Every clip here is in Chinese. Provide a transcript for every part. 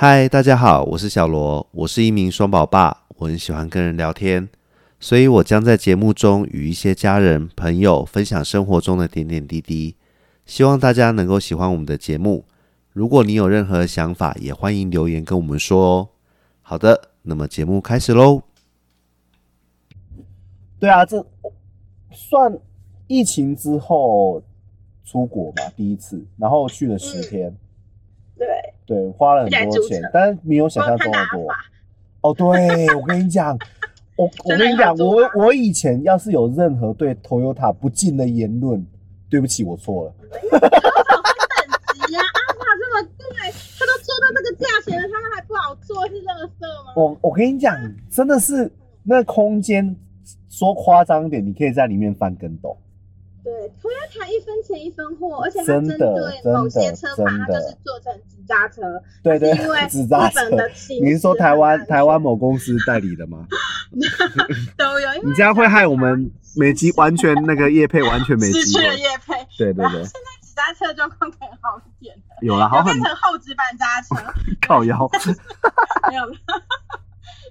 嗨，大家好，我是小罗，我是一名双宝爸，我很喜欢跟人聊天，所以我将在节目中与一些家人、朋友分享生活中的点点滴滴，希望大家能够喜欢我们的节目。如果你有任何想法，也欢迎留言跟我们说哦。好的，那么节目开始喽。对啊，这算疫情之后出国嘛，第一次，然后去了十天，对，对，花了很多钱，但是没有想象中的多。哦，对，我跟你讲，我我跟你讲，我我以前要是有任何对 Toyota 不敬的言论，对不起，我错了。等级呀，阿法这么贵，他都做到这个价钱了，他们还不好做，是乐色吗？我我跟你讲，真的是那空间，说夸张点，你可以在里面翻跟斗。对，Toyota 一分钱一分货，而且它针对某些车牌，它就是做成纸扎车，对对因为，纸扎日本车的形。你是说台湾台湾某公司代理的吗？都有？你这样会害我们美机完全那个叶配完全没失去了机会。业配。对对对现，在纸扎车状况可以好一点了，有了，好变成后纸板扎车，靠腰。没有了。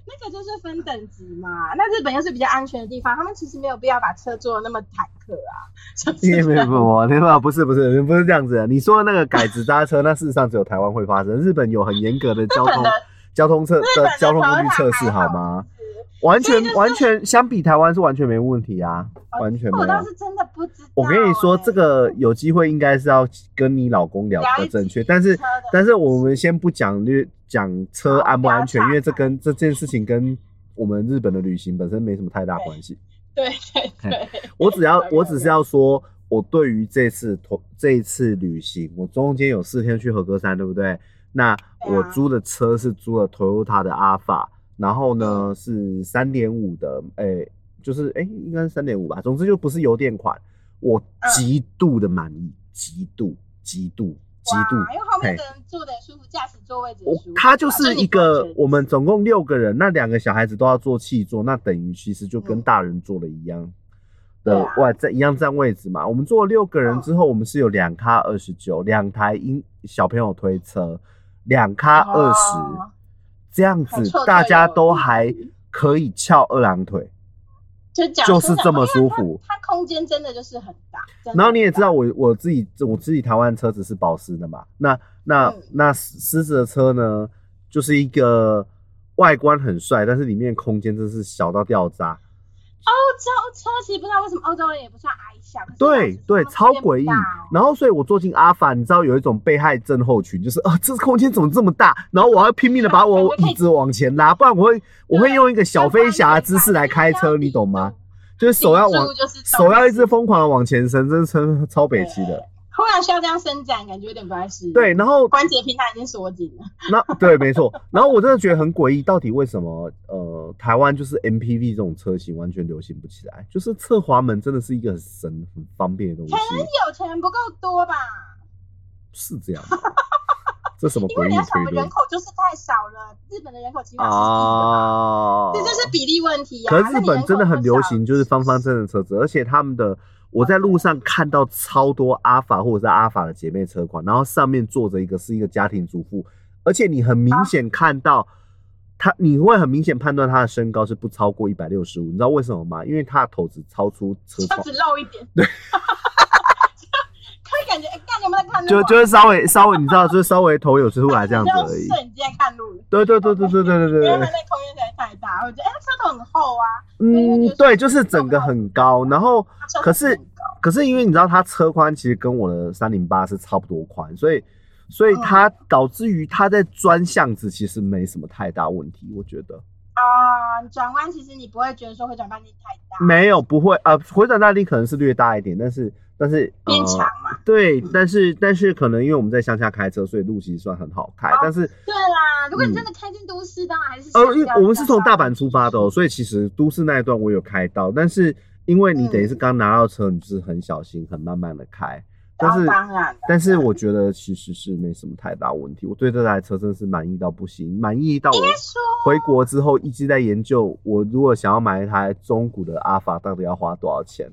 那个就是分等级嘛，那日本又是比较安全的地方，他们其实没有必要把车做的那么坦克啊。就是没有没有没有，没有不是不是不是这样子的。你说的那个改直搭车，那事实上只有台湾会发生，日本有很严格的交通的交通测交通工具测试好吗？是完全就是完全相比台湾是完全没问题啊，哦完全没有。我倒是真的不知道、我跟你说，欸这个有机会应该是要跟你老公聊的正确，但是但是我们先不讲略讲车安不安全，因为这跟这件事情跟我们日本的旅行本身没什么太大关系。对对对，我只要 我只是要说，我对于这次同这一次旅行，我中间有四天去和歌山，对不对？那我租的车是租了 Toyota 的 Alpha，然后嗯。呢是三点五的，诶、就是诶、应该是三点五吧，总之就不是油电款，我嗯。极度的满意，极度极度极度哇，因为后面嘿的人坐的舒服，驾驶座位置舒服他就是一个我们总共六个人，那两个小孩子都要坐气座，那等于其实就跟嗯。大人坐的一样的外在一样占位置嘛。我们坐了六个人之后，我们是有两卡二十九，两台婴小朋友推车，两卡二十哦，这样子大家都还可以翘二郎腿。就就是这么舒服它它空间真的就是很大。然后你也知道我我自己我自己台湾车子是保时的嘛，那那、嗯那狮子的车呢，就是一个外观很帅，但是里面空间真是小到掉渣。欧洲车其实不知道为什么欧洲人也不算矮小，对对，超诡异。然后所以我坐进阿法，你知道有一种被害症候群，就是啊，这空间怎么这么大？然后我要拼命的把我 椅子往前拉，不然我会我会用一个小飞侠的姿势来开车，你懂吗？？就是手要往手要一直疯狂的往前伸，真是超超北齐的。忽然需要这样伸展，感觉有点不太适应。对，，然后关节平台已经锁紧了。那对，没错。然后我真的觉得很诡异，到底为什么呃台湾就是 MPV 这种车型完全流行不起来？就是侧滑门真的是一个很神很方便的东西可，能有钱人不够多吧？是这样吗。这什么 因为你要想，人口就是太少了，日本的人口起码是亿的啊？这就是比例问题呀、可是日本真的很流行，就是方方正正的车子，而且他们的我在路上看到超多阿法或者是阿法的姐妹车款，然后上面坐着一个是一个家庭主妇，而且你很明显看到她，你会很明显判断她的身高是不超过一百六十五，你知道为什么吗？因为她的头只超出车窗这样子，露一点。对，可以感觉，哎、干你有没有在看路、啊？就就是稍微稍微你知道，就是稍微头有出来这样子而已。摄影机在看路。对对对对对对对对对因为它。那空间实在太大，我觉得哎，它车头很厚啊。嗯，对，就是整个很高，然后可是可是因为你知道它车宽其实跟我的三零八是差不多宽，所以所以嗯它导致于它在钻巷子其实没什么太大问题，我觉得啊，你转弯其实你不会觉得说回转半径太大，没有不会呃回转大力可能是略大一点，但是但是变长呃嘛。对，但是但是可能因为我们在乡下开车，所以路其实算很好开，哦但是对啦，如果你真的开进都市，当然还是呃，因为我们是从大阪出发的、哦，所以其实都市那一段我有开到，但是因为你等于嗯是刚拿到车，你就是很小心、很慢慢的开，但是但是我觉得其实是没什么太大问题，我对这台车真的是满意到不行，满意到我回国之后一直在研究，我如果想要买一台中古的阿法，到底要花多少钱？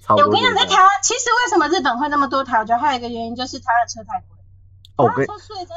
差不我跟你在台湾，其实为什么日本会那么多台？我觉得还有一个原因就是台湾的车太贵。哦我跟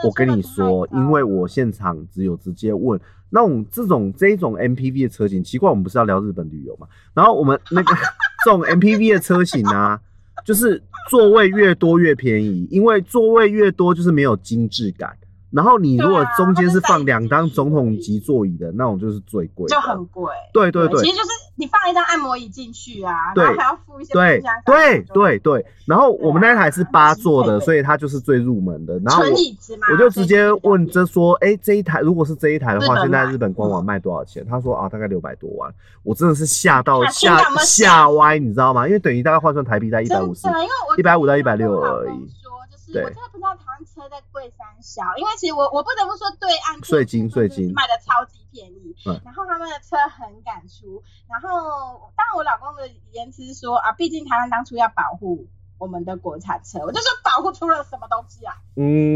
我跟你说，因为我现场只有直接问那种这种这种 MPV 的车型，奇怪，我们不是要聊日本旅游嘛？然后我们那个 这种 MPV 的车型啊，就是座位越多越便宜，因为座位越多就是没有精致感。然后你如果中间是放两张总统级座椅的那种，就是最贵，就很贵。对对对其实就是你放一张按摩椅进去啊，对然后还要付一些对对费对对。然后我们那台是八座的，所以它就是最入门的。然后我就直接问这这说，哎、这一台如果是这一台的话，现在日本官网卖多少钱？他说啊，大概六百多万。我真的是吓到啊吓吓歪，你知道吗？因为等于大概换算台币在一百五十真。的，因为我150到160跟我老而已我真的不知道台湾车在贵三小，因为其实我我不得不说，对岸税金税金卖的超级便宜，嗯然后他们的车很敢出，然后当然我老公的言辞是说啊，毕竟台湾当初要保护。我们的国产车，我就说保护出了什么东西啊？嗯，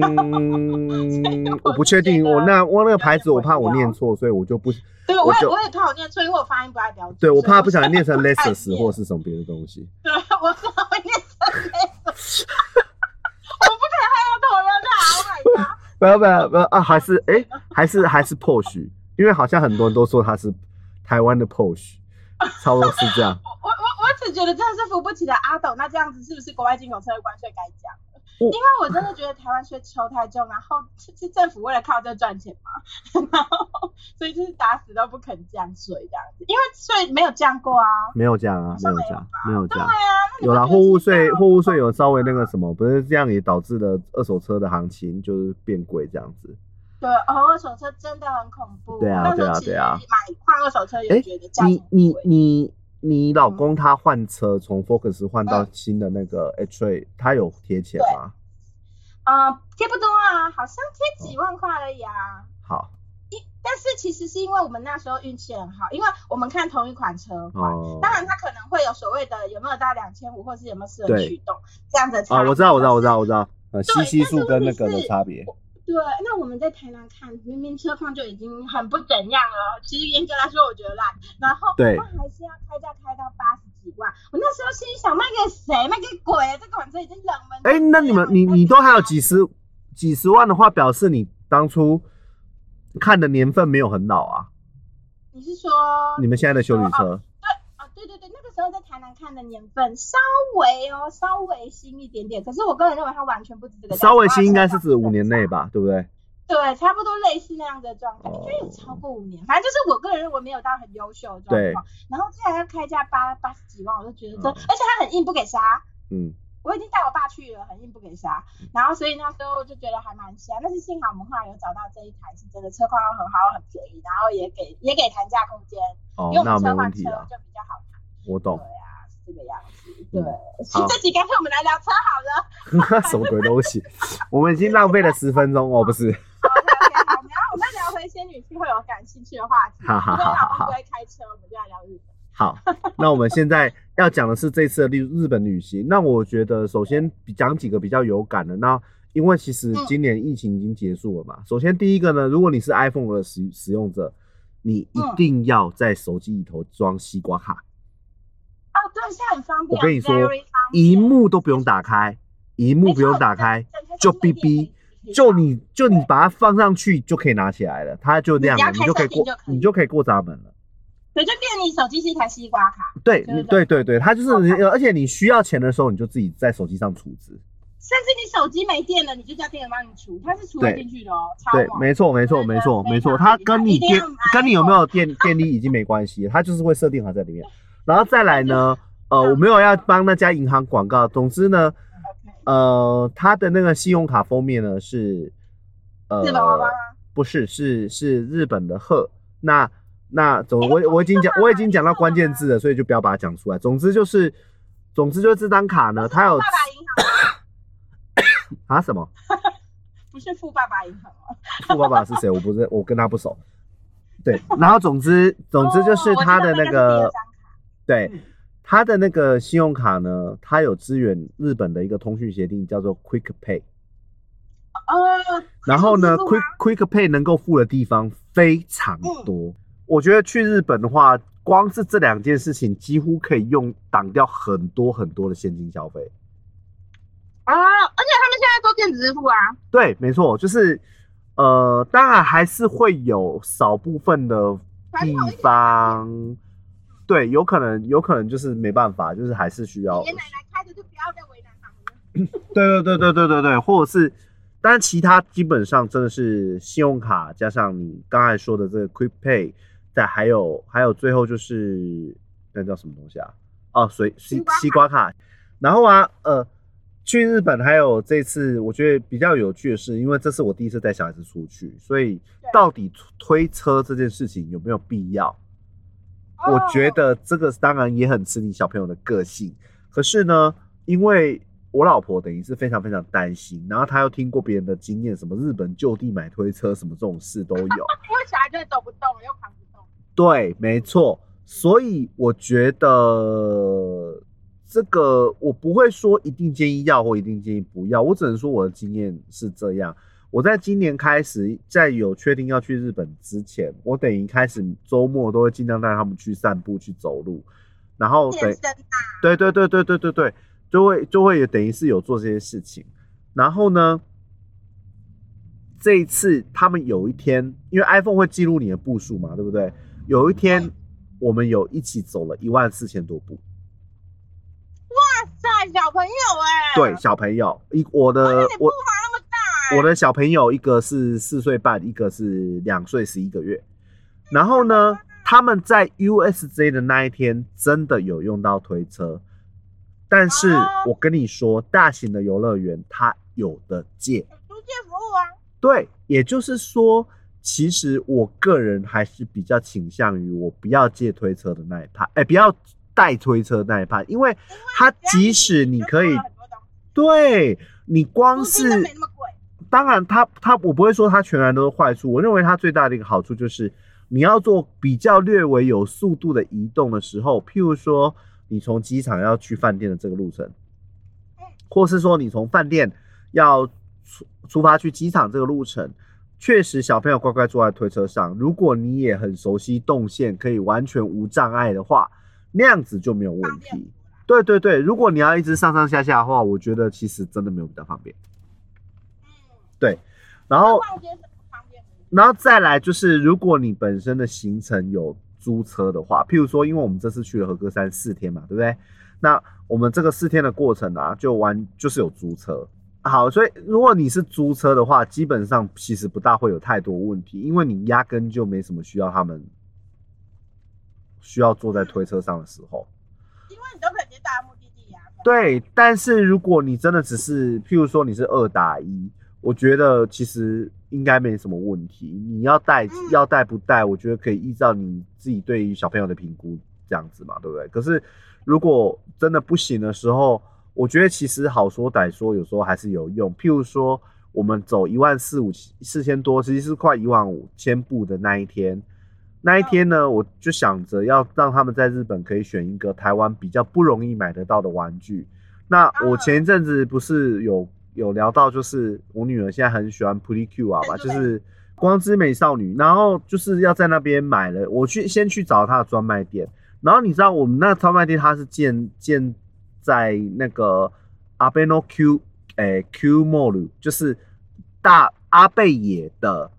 我不确定，我那我那个牌子我怕我念错，所以我就不对，我也我也怕我念错，因为我发音不太标准。对我怕不小心念成 Lexus 或是什么别的东西。对，我知道会念成 Lexus，，Oh！不要不要不要啊，还是哎、还是还是 Porsche，因为好像很多人都说他是台湾的 Porsche，差不多是这样。我我我只觉得真的是扶不起的阿斗，那这样子是不是国外进口车的关税该降因为我真的觉得台湾税抽太重，然后是是政府为了靠这赚钱嘛，然后所以就是打死都不肯降税这样子，因为税没有降过啊。没有降啊，没有有降，没有降。有啦，货物税，货物税有稍微那个什么，不是这样也导致了二手车的行情就是变贵这样子。对，哦二手车真的很恐怖。对啊对啊对啊买换二手车哎也觉得你你你你老公他换车从 Focus 换到新的那个 H Ray，他有贴钱吗？呃贴不多啊，好像贴几万块而已啊。好一，但是其实是因为我们那时候运气很好，因为我们看同一款车款，哦，当然它可能会有所谓的有没有到两千五，或是有没有四轮对驱动这样的差啊，我知道，我知道，我知道，我知知道，呃，吸对吸数跟那个的差别。对，那我们在台南看，明明车况就已经很不怎样了，其实严格来说我觉得烂，然后对那还是要开价开到八十几万，我那时候心里想卖给谁？卖给鬼？这款车已经冷门。哎，那你们你你都还有几十几十万的话，表示你当初看的年份没有很老啊。你是说你们现在的修理车，哦，对对对，那个时候在台南看的年份稍微哦，稍微新一点点，可是我个人认为它完全不止这个价。稍微新应该是指五年内吧，对不对？对，差不多类似那样的状态，哦应该有超过五年，反正就是我个人认为没有到很优秀的状况。然后竟然要开价八八十几万，我就觉得这，嗯而且他很硬不给杀。嗯，我已经带我爸去了，很硬不给杀，然后所以那时候就觉得还蛮香，但是幸好我们后来有找到这一台是真的车况又很好，很便宜，然后也给也给谈价空间，哦因为，我那没们车换车问题啊，就比较好谈。我懂对。啊，是这个样子。嗯对，好这集干脆我们来聊车好了。什么鬼东西？我们已经浪费了十分钟哦，不是？OK 好，我们要我们要聊回仙女去会有感兴趣的话题。好好因为好好老公不会开车，我们就来聊日本。好，那我们现在 要讲的是这次的日日本旅行。那我觉得首先比讲几个比较有感的。那因为其实今年疫情已经结束了嘛。首先第一个呢，如果你是 iPhone 的使使用者，你一定要在手机里头装西瓜卡，哦，对，现在很方便。我跟你说荧幕都不用打开，荧幕不用打开，就哔哔，就你就你把它放上去就可以拿起来了，它就亮了，你就可以过你就可以过闸门了。你手机是一台西瓜卡，对，对你对对对，它就是，而且你需要钱的时候，你就自己在手机上储值。甚至你手机没电了，你就叫店员帮你除，它是除得对进去的哦，超对，猛没错，没错，没错，没错。它跟你电跟你有没有电电力已经没关系，它就是会设定好在里面。然后再来呢，呃，我没有要帮那家银行广告。总之呢，呃，它的那个信用卡封面呢是，呃，日本娃娃吗？不是，是是日本的鹤。那那总我我已经讲我已经讲到关键字了，所以就不要把它讲出来。总之就是，总之就是这张卡呢，它有爸爸银行 啊什么？不是富爸爸银行哦，富爸爸是谁？我不是，我跟他不熟。对，然后总之总之就是他的那个对嗯他的那个信用卡呢，它有支援日本的一个通讯协定，叫做 Quick Pay。哦，然后呢，Quick Quick Pay 能够付的地方非常嗯多。我觉得去日本的话，光是这两件事情，几乎可以用挡掉很多很多的现金消费。啊，而且他们现在做电子支付啊，对，没错，就是呃，当然还是会有少部分的地方，对，有可能有可能就是没办法，就是还是需要爷爷奶奶开的就不要再为难他们了。对对对对对对对，或者是，当然其他基本上真的是信用卡加上你刚才说的这个 Quick Pay，再还有还有最后就是那叫什么东西啊？哦，水西西瓜卡。然后啊，呃，去日本还有这次我觉得比较有趣的是，因为这是我第一次带小孩子出去，所以到底推车这件事情有没有必要？我觉哦得这个当然也很吃你小朋友的个性，可是呢，因为我老婆等于是非常非常担心，然后她又听过别人的经验，什么日本就地买推车什么这种事都有。因为小孩真的走不动了，又扛不动。对，没错，所以我觉得这个我不会说一定建议要或一定建议不要，我只能说我的经验是这样。我在今年开始，在有确定要去日本之前，我等于开始周末都会尽量带他们去散步、去走路，然后等对对对对对对对，就会就会等于是有做这些事情。然后呢，这一次他们有一天，因为 iPhone 会记录你的步数嘛，对不对？有一天嗯我们有一起走了一万四千多步，哇塞，小朋友哎、对，小朋友，一我的我伐那么大、欸，我的小朋友一个是四岁半，一个是两岁十一个月。然后呢，他们在 USJ 的那一天真的有用到推车，但是哦。我跟你说，大型的游乐园它有的借。租借服务啊，对，也就是说，其实我个人还是比较倾向于我不要借推车的那一派，哎，不要带推车那一派，因为它即使你可以对你光是当然它，它我不会说它全然都是坏处。我认为它最大的一个好处就是，你要做比较略微有速度的移动的时候，譬如说你从机场要去饭店的这个路程，或是说你从饭店要出出发去机场这个路程，确实小朋友乖乖坐在推车上，如果你也很熟悉动线，可以完全无障碍的话，那样子就没有问题。对对对，如果你要一直上上下下的话，我觉得其实真的没有比较方便。嗯，然后。然后再来就是，如果你本身的行程有租车的话，譬如说，因为我们这次去了和歌山四天嘛，对不对？那我们这个四天的过程啊，就完就是有租车。好，所以如果你是租车的话，基本上其实不大会有太多问题，因为你压根就没什么需要他们需要坐在推车上的时候。因为你都可以直接到目的地啊。对，但是如果你真的只是，譬如说你是二打一，我觉得其实应该没什么问题。你要带嗯要带不带，我觉得可以依照你自己对于小朋友的评估这样子嘛，对不对？可是如果真的不行的时候，我觉得其实好说歹说，有时候还是有用。譬如说，我们走一万四五四千多，其实是快一万五千步的那一天，那一天呢，我就想着要让他们在日本可以选一个台湾比较不容易买得到的玩具。那我前一阵子不是有有聊到，就是我女儿现在很喜欢 Pretty Q 啊嘛，就是光之美少女，然后就是要在那边买了，我去先去找她的专卖店，然后你知道我们那专卖店它是建建在那个阿贝诺 Q 诶、Q Mall，就是大阿贝野的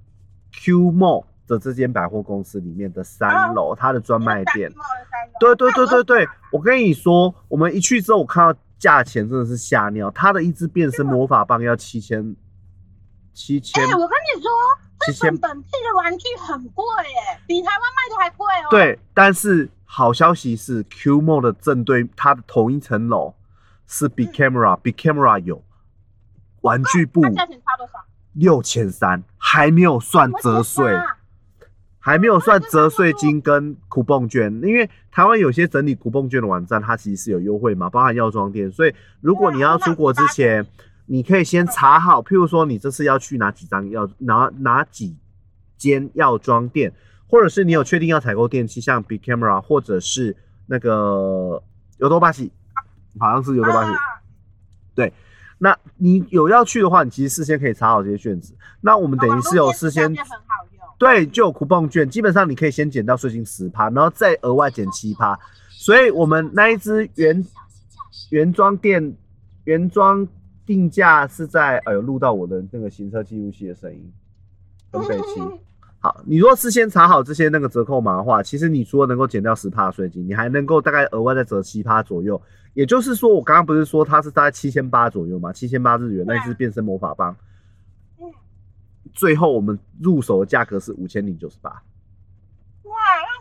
Q Mall 的这间百货公司里面的三楼，它的专卖店。对对对对对，我跟你说，我们一去之后，我看到价钱真的是吓尿，它的一支变身魔法棒要七千，七千哎、，我跟你说，七千日本本地的玩具很贵耶，比台湾卖的还贵哦。，对，但是好消息是，Q Mall 的正对它的同一层楼是 Big Camera，Big Camera 有玩具部它价钱差多少？六千三，还没有算折税。还没有算折税金跟酷蹦券，因为台湾有些整理酷蹦券的网站，它其实是有优惠嘛，包含药妆店。所以如果你要出国之前，你可以先查好，譬如说你这次要去哪几张药哪哪几间药妆店，或者是你有确定要采购电器，像 Big Camera 或者是那个尤多巴西，好像是尤多巴西。对那你有要去的话，你其实事先可以查好这些卷子。那我们等于是有事先。对，就有 coupon 券，基本上你可以先减到税金十趴，然后再额外减七趴。所以我们那一支原原装店原装定价是在，哎呦，录到我的那个行车记录器的声音，很北气。好，你如果事先查好这些那个折扣码的话，其实你除了能够减掉十帕税金，你还能够大概额外再折七趴左右。也就是说，我刚刚不是说它是大概七千八左右嘛？七千八日元，那一支变身魔法棒。嗯，最后我们入手的价格是五千零九十八，哇，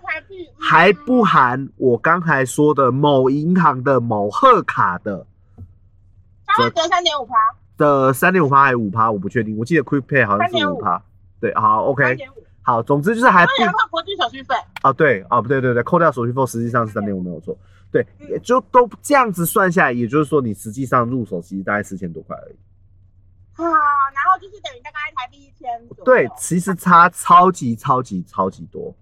那还比还不含我刚才说的某银行的某贺卡的它会折三点五趴，的三点五趴还是五趴，我不确定。我记得 Quick Pay 好像是五趴。对，好，OK，好，总之就是还不当然扣国际手续费。啊，对啊，不对对对，扣掉手续费，实际上是三点五，没有错。对，嗯也就都这样子算下来，也就是说你实际上入手其实大概四千多块而已。啊，然后就是等于大概台币一千左右。对，其实差超级超级超级多。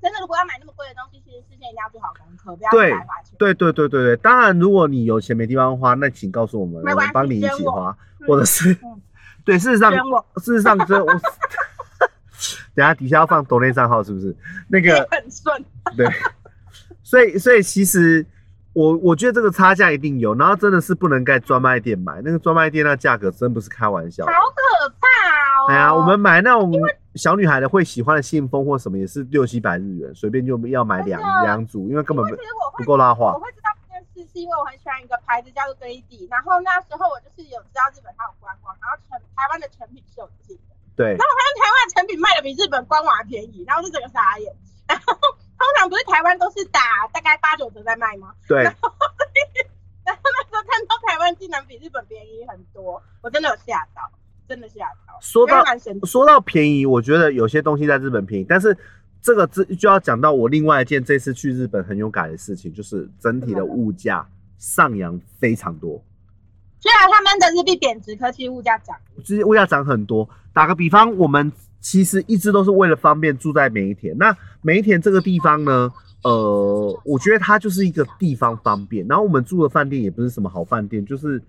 真的如果要买那么贵的东西，其实事先一定要做好功课，不要对白花钱。对对对对对，当然如果你有钱没地方花，那请告诉我们，我们帮你一起花，嗯或者是嗯对，事实上事实上这我 等下底下要放抖内账号是不是？那个很顺。对，所以所以其实我我觉得这个差价一定有，然后真的是不能在专卖店买，那个专卖店那价格真不是开玩笑好。可怕哦！哎呀，我们买那种小女孩的会喜欢的信封或什么也是六七百日元，随便就要买两两组，因为根本不够拉花我。会知道这件事，是因为我很喜欢一个牌子叫做 Grady，然后那时候我就是有知道日本它有官网，然后成台湾的成品是有进的，对然后发现台湾的成品卖的比日本官网还便宜，然后就整个傻眼。然后通常不是台湾都是打大概八九折在卖吗？对，然后那时候看到台湾竟然比日本便宜很多，我真的有吓到，真的吓到。说到说到便宜，我觉得有些东西在日本便宜，但是这个这就要讲到我另外一件这次去日本很有感的事情，就是整体的物价上扬非常多，虽然他们的日币贬值，可是物价涨。其实物价涨很多。打个比方，我们其实一直都是为了方便住在梅田。那梅田这个地方呢，呃，我觉得它就是一个地方方便。然后我们住的饭店也不是什么好饭店，就是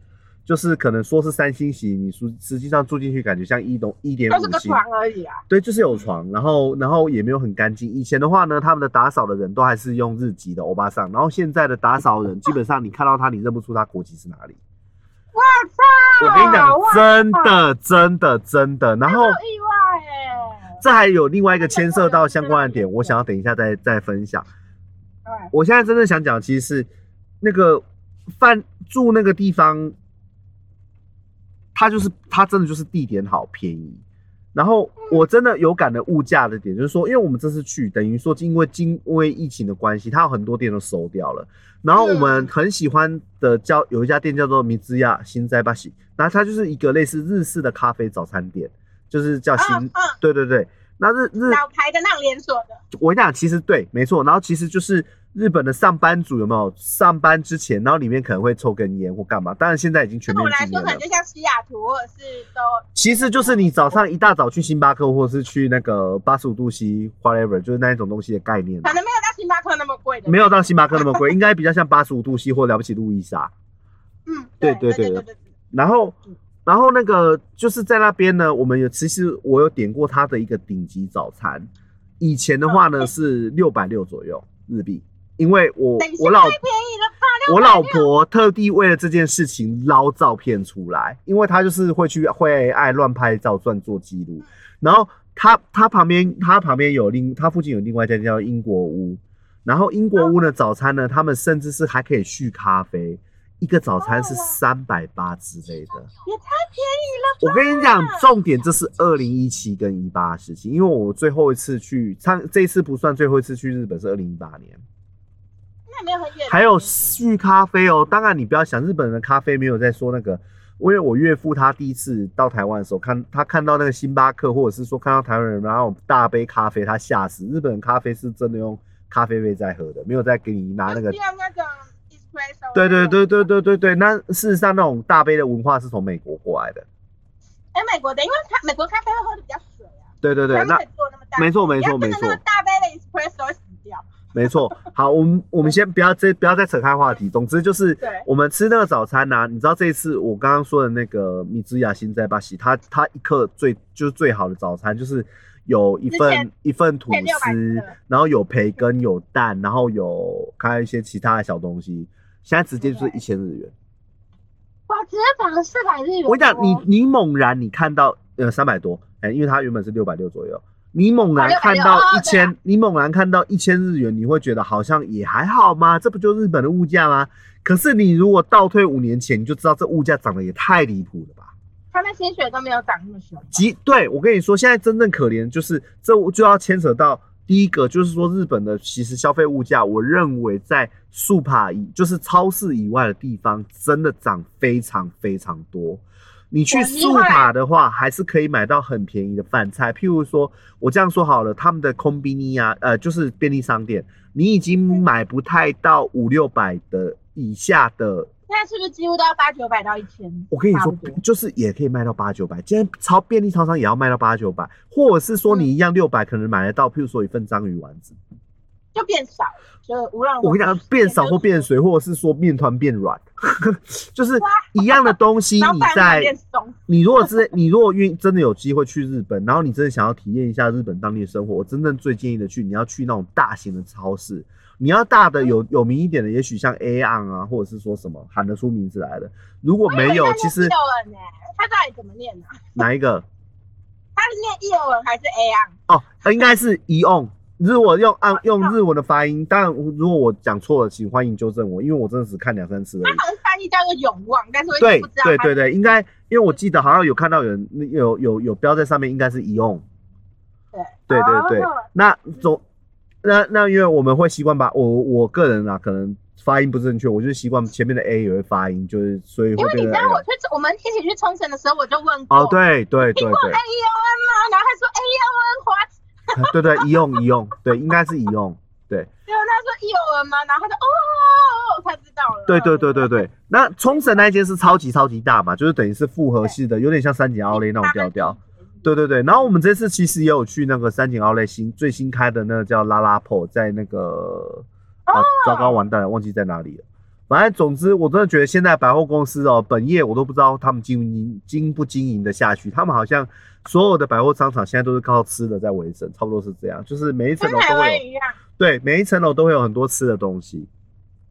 就是可能说是三星级，你实实际上住进去感觉像一栋一点五星。就是个床而已啊。对，就是有床，然后然后也没有很干净。以前的话呢，他们的打扫的人都还是用日籍的欧巴桑，然后现在的打扫人基本上你看到他，你认不出他国籍是哪里。哇操！我跟你讲，真的真的真的。然后意外哎。这还有另外一个牵涉到相关的点，我想要等一下再再分享。对，我现在真正想讲，其实是那个饭住那个地方，它就是它真的就是地点好便宜。然后我真的有感的物价的点，就是说，因为我们这次去，等于说因为经因为疫情的关系，它有很多店都收掉了。然后我们很喜欢的叫有一家店叫做米兹亚新斋巴西，然后它就是一个类似日式的咖啡早餐店，就是叫新，对对对。那日日老牌的那种连锁的，我跟你讲，其实对，没错。然后其实就是日本的上班族有没有上班之前，然后里面可能会抽根烟或干嘛？当然现在已经全对我面禁烟了来说可能。就像西雅图或者是都其实就是你早上一大早去星巴克，或者是去那个八十五度 C whatever，就是那一种东西的概念。可能没有到星巴克那么贵的，没有到星巴克那么贵，应该比较像八十五度 C 或了不起路易莎。嗯，对对对对对对，然后，然后那个就是在那边呢，我们有其实我有点过他的一个顶级早餐，以前的话呢是六百六左右日币，因为我我老？我老婆特地为了这件事情捞照片出来，因为她就是会去会爱乱拍照、乱做记录。然后她她旁边她旁边有另她附近有另外一家叫英国屋，然后英国屋的早餐呢，他们甚至是还可以续咖啡，一个早餐是三百八之类的。也太便宜了？我跟你讲，重点这是二零一七跟一八的事情，因为我最后一次去，上这一次不算最后一次去日本是二零一八年。那没有很远，还有续咖啡哦，当然你不要想日本人的咖啡没有在说那个，因为我岳父他第一次到台湾的时候，看他看到那个星巴克，或者是说看到台湾人然后大杯咖啡，他吓死。日本人咖啡是真的用咖啡杯在喝的，没有在给你拿那个。对对对对对对对，那事实上那种大杯的文化是从美国过来的。哎，美国的，因为咖美国咖啡会喝的比较水啊，对对对，那没错没错没错大杯的 espresso 会死掉。没错，好，我们 我们先不要再不要再扯开话题。总之就是对，我们吃那个早餐呢、啊你知道这一次我刚刚说的那个米兹雅新在巴西，它它一克最就是最好的早餐，就是有一份一份吐司，然后有培根、有蛋，然后有还有一些其他的小东西，现在直接就是一千日元。哇，直接涨了四百日元哦。我跟你讲，你你猛然你看到呃三百多，哎、因为它原本是六百六左右，你猛然看到哦660一千、你猛然看到一千日元，你会觉得好像也还好吗？这不就日本的物价吗？可是你如果倒退五年前，你就知道这物价涨得也太离谱了吧？他们薪水都没有涨那么凶。即对我跟你说，现在真正可怜就是这就要牵扯到第一个，就是说日本的其实消费物价，我认为在速帕以就是超市以外的地方，真的涨非常非常多。你去速帕的话，还是可以买到很便宜的饭菜，譬如说，我这样说好了，他们的空比尼啊，呃，就是便利商店，你已经买不太到五六百的以下的现在是不是几乎都要八九百到一千？我跟你说就是也可以卖到八九百，今天超便利超商也要卖到八九百，或者是说你一样六百可能买得到，譬如说一份章鱼丸子，就变少，就无论我跟你讲变少或变水，或者是说面团变软，就是一样的东西 你在，你如果是你如果愿真的有机会去日本，然后你真的想要体验一下日本当地的生活，我真正最建议的去，你要去那种大型的超市。你要大的有有名一点的，也许像 A on 啊，或者是说什么喊得出名字来的。如果没有，其实？他到底怎么念呢？哪一个？他是念 Eon 还是 A on？？哦，他应该是 e on。如果用按用日文的发音，当然如果我讲错了，请欢迎纠正我，因为我真的只看两三次而已。他好像翻译叫做永旺，但是我不知道它对对对，应该因为我记得好像有看到有人有有有标在上面，应该是 e on。对对对对哦那总那那因为我们会习惯把我我个人啊，可能发音不正确，我就习惯前面的 a 也会发音，就是所以因为你会变成知道我。去我们一起去冲绳的时候，我就问过哦，对对对听过 a e o n 吗？然后他说 A O N 花，对对，一用一用，对，应该是一用，对。结果他说 E O N 吗？然后他就哦，他知道了。对对对对对，那冲绳那一间是超级超级大嘛，就是等于是复合式的，有点像三井奥莱那种调调。对对对，然后我们这次其实也有去那个三井奥莱新最新开的那个叫拉拉破，在那个啊，糟糕完蛋了，忘记在哪里了。反正总之，我真的觉得现在百货公司哦，本业我都不知道他们经营经不经营的下去。他们好像所有的百货商场现在都是靠吃的在维生，差不多是这样，就是每一层楼都会有，对，每一层楼都会有很多吃的东西。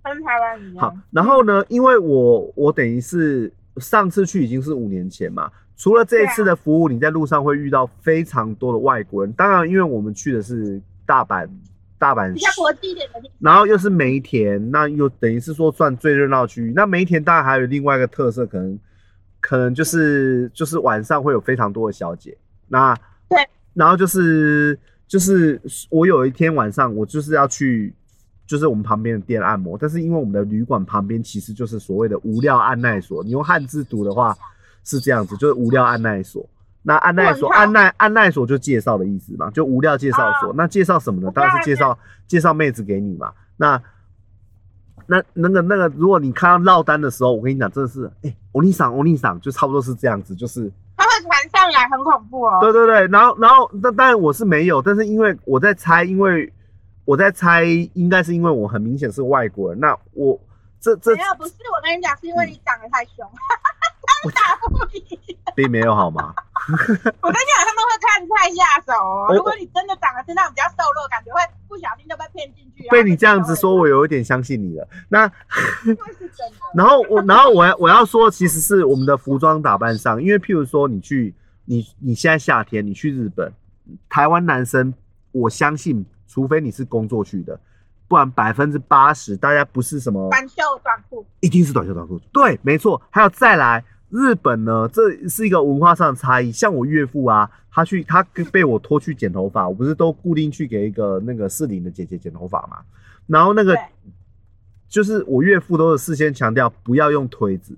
跟台湾一样。好，然后呢，因为我我等于是上次去已经是五年前嘛，除了这一次的服务，你在路上会遇到非常多的外国人。当然，因为我们去的是大阪，大阪比较市，国际一点的地方，然后又是梅田，那又等于是说算最热闹区域。那梅田当然还有另外一个特色，可能可能就是就是晚上会有非常多的小姐。那对，然后就是就是我有一天晚上我就是要去。就是我们旁边的店按摩，但是因为我们的旅馆旁边其实就是所谓的无料按耐所，你用汉字读的话是这样子，就是无料按耐所。那按耐所，按耐按耐所就介绍的意思嘛，就无料介绍所。哦那介绍什么呢？当然是介绍介绍妹子给你嘛。那那那个那个，如果你看到落单的时候，我跟你讲，真的是，哎、欧尼桑欧尼桑，就差不多是这样子，就是他会传上来，很恐怖哦。对对对，然后然后但当然我是没有，但是因为我在猜，因为我在猜，应该是因为我很明显是外国人，那我这这没有，不是我跟你讲，是因为你长得太凶，他打不赢。并没有好吗？我跟你讲，他们会看菜下手哦。如果你真的长得是那种比较瘦弱，感觉会不小心就被骗进去。被你这样子说，我有一点相信你了。那。然后我，然后我要我要说，其实是我们的服装打扮上，因为譬如说你去你你现在夏天你去日本，台湾男生，我相信，除非你是工作去的，不然百分之八十大家不是什么短袖短裤，一定是短袖短裤。对，没错。还有再来，日本呢，这是一个文化上的差异。像我岳父啊，他去他跟被我拖去剪头发，我不是都固定去给一个那个适龄的姐姐剪头发嘛。然后那个就是我岳父都是事先强调不要用推子，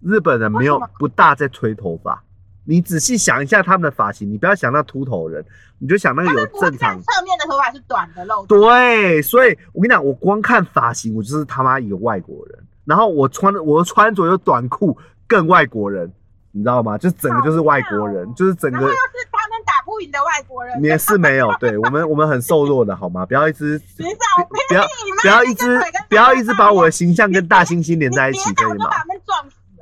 日本人没有不大在推头发。你仔细想一下他们的发型，你不要想那秃头人，你就想那个有正常侧面的头发是短的露出。对，所以我跟你讲，我光看发型，我就是他妈一个外国人。然后我穿的我的穿着有短裤，更外国人，你知道吗？就整个就是外国人，就是整个是他们打不赢的外国人，也是没有。对我们 我们很瘦弱的好吗？不要一直不不要不要一直不要一直把我的形象跟大猩猩连在一起，可以吗。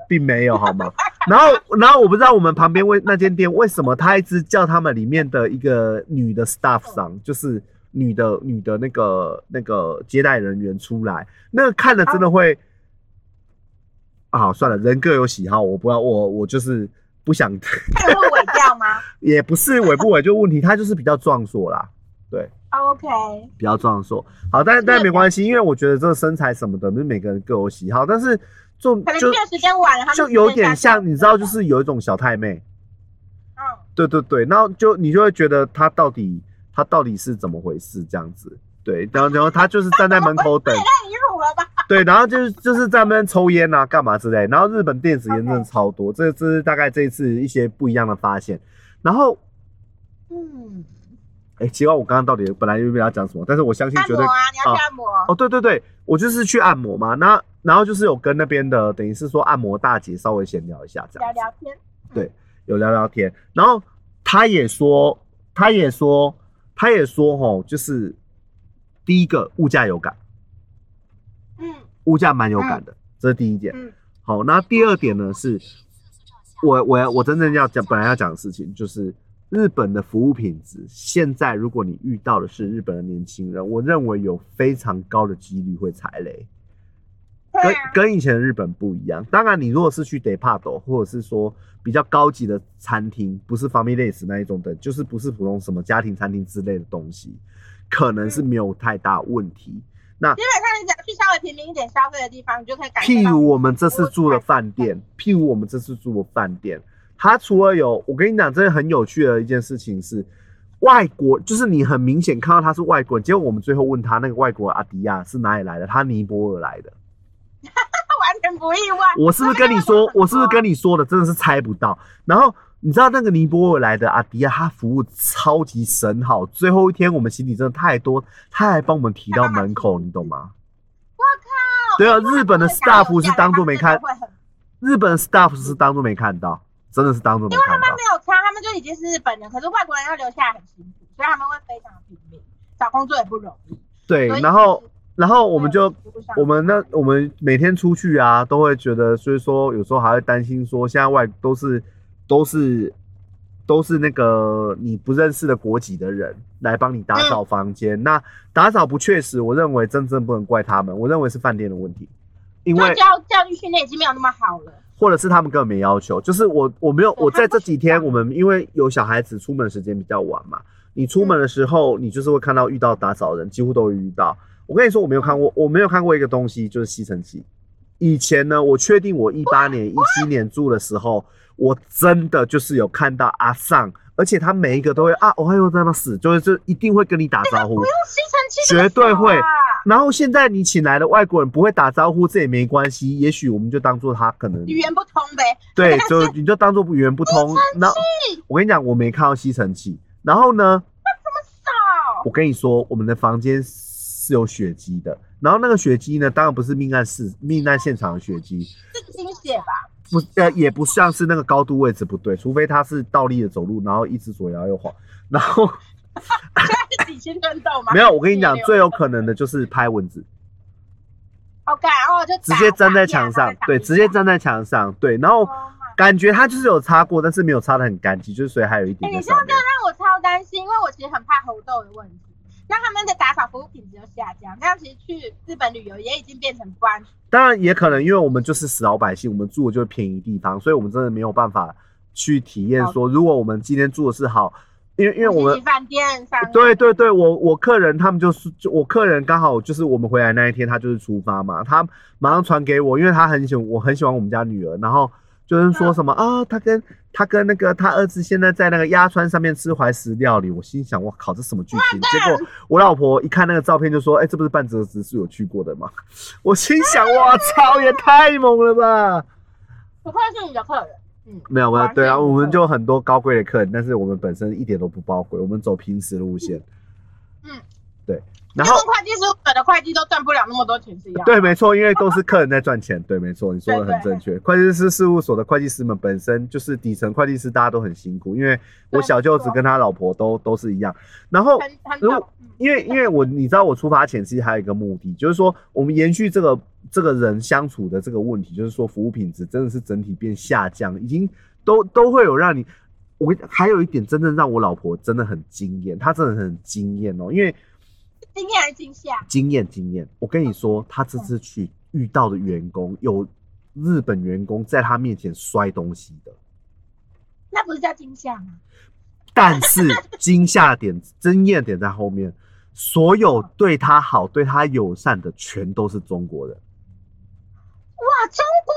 并没有好吗？然后，然后我不知道我们旁边为那间店为什么他一直叫他们里面的一个女的 staff 上，就是女的女的那个那个接待人员出来，那个看了真的会，啊，算了，人各有喜好，我不要我我就是不想，看会尾掉吗 也不是尾不尾就问题，他就是比较壮硕啦，对，？OK，比较壮硕。好，但但没关系，因为我觉得这个身材什么的，不是每个人各有喜好，但是就就时间晚了，就有点像，你知道，就是有一种小太妹，嗯，对对对，然后就你就会觉得他到底他到底是怎么回事这样子，对，然后然后他就是站在门口等，对，然后就是就是在那边抽烟啊，干嘛之类。然后日本电子烟真的超多，这这是大概这一次一些不一样的发现。然后，嗯，哎，奇怪，我刚刚到底本来又要讲什么？但是我相信绝对啊，你要去按摩。哦，对对对，我就是去按摩嘛。那然后就是有跟那边的等于是说按摩大姐稍微闲聊一下，这样聊聊天，对有聊聊天。然后他也说，他也说，他也说，吼，就是第一个物价有感，嗯物价蛮有感的，这是第一点。嗯好，那第二点呢是，我我我真正要讲本来要讲的事情就是日本的服务品质。现在如果你遇到的是日本的年轻人，我认为有非常高的几率会踩雷，跟跟以前的日本不一样。当然，你如果是去 depart 或者是说比较高级的餐厅，不是 family 那一种的，就是不是普通什么家庭餐厅之类的东西，可能是没有太大问题。那基本上你只要去稍微平民一点消费的地方，你就可以感觉到。譬如我们这次住的饭店，譬如我们这次住的饭店，它除了有，我跟你讲，真的很有趣的一件事情是，外国就是你很明显看到他是外国人，结果我们最后问他那个外国阿迪亚是哪里来的，他尼泊尔来的，完全不意外。我是不是跟你说，我是不是跟你说的，真的是猜不到。然后你知道那个尼泊尔来的阿迪亚，他服务超级神好，最后一天我们行李真的太多，他还帮我们提到门口，你懂吗？我靠！对啊，日本的 staff 是当做没看，日本的 staff 是当做没看到，真的是当做没看到。因为他们没有差，他们就已经是日本人，可是外国人要留下来很辛苦，所以他们会非常的拼命，找工作也不容易。对然后然后我们就我们那我们每天出去啊，都会觉得，所以说有时候还会担心说，现在外都是都是都是那个你不认识的国籍的人来帮你打扫房间。那打扫不确实，我认为真正不能怪他们，我认为是饭店的问题，因为就教教育训练已经没有那么好了。或者是他们根本没要求，就是我我没有我在这几天，我们因为有小孩子出门时间比较晚嘛，你出门的时候，你就是会看到遇到打扫人，几乎都会遇到。我跟你说，我没有看过，我没有看过一个东西，就是吸尘器。以前呢，我确定我一八年、一七年住的时候，我真的就是有看到阿尚，而且他每一个都会啊，我还有在那死，就是就一定会跟你打招呼不。用吸尘器绝对会然后现在你请来的外国人不会打招呼，这也没关系，也许我们就当做他可能语言不通呗。对，就你就当做语言不通。那我跟你讲，我没看到吸尘器。然后呢，那这么少我跟你说，我们的房间是有血迹的。然后那个血迹呢，当然不是命案室、命案现场的血迹，是精血吧？不呃，也不像是那个高度位置不对，除非他是倒立的走路，然后一直左摇右晃。然后 是底薪奋斗吗？没有，我跟你讲，最有可能的就是拍蚊子，OK，然后就直接粘在墙上，对，直接粘在墙上，对。然后感觉他就是有擦过，但是没有擦的很干净，就是所以还有一哎、点在上面你这样这。样让我超担心，因为我其实很怕猴痘的问题。那他们的打扫服务品质就下降，这样其实去日本旅游也已经变成不安全。当然也可能，因为我们就是死老百姓，我们住的就是便宜地方，所以我们真的没有办法去体验说，如果我们今天住的是好，因为因为我们对对对，我我客人他们就是就我客人刚好就是我们回来那一天，他就是出发嘛，他马上传给我，因为他很喜欢我很喜欢我们家女儿，然后就是说什么啊，他跟他跟那个他儿子现在在那个鸭川上面吃怀石料理，我心想我靠，这什么剧情？结果我老婆一看那个照片就说，哎、这不是半泽直树有去过的吗？我心想，我操，也太猛了吧！不愧是你的客人。嗯，没有没有，对啊，我们就很多高贵的客人，但是我们本身一点都不高贵，我们走平时路线。嗯，对，然后会计师本的会计都赚不了那么多钱是一样。对，，没错，因为都是客人在赚钱。对，没错，你说的很正确。会计师事务所的会计师们本身就是底层会计师，大家都很辛苦。因为我小舅子跟他老婆都都是一样。然后如因为因为我你知道我出发前其实还有一个目的，就是说我们延续这个这个人相处的这个问题，就是说服务品质真的是整体变下降，已经都都会有让你。我还有一点真正让我老婆真的很惊艳，她真的很惊艳哦，因为惊艳还是惊吓？经验经验，我跟你说，他这次去遇到的员工有日本员工在他面前摔东西的。那不是叫惊吓吗？但是惊吓的点、争议的点在后面，所有对他好、对他友善的，全都是中国人。哇，中国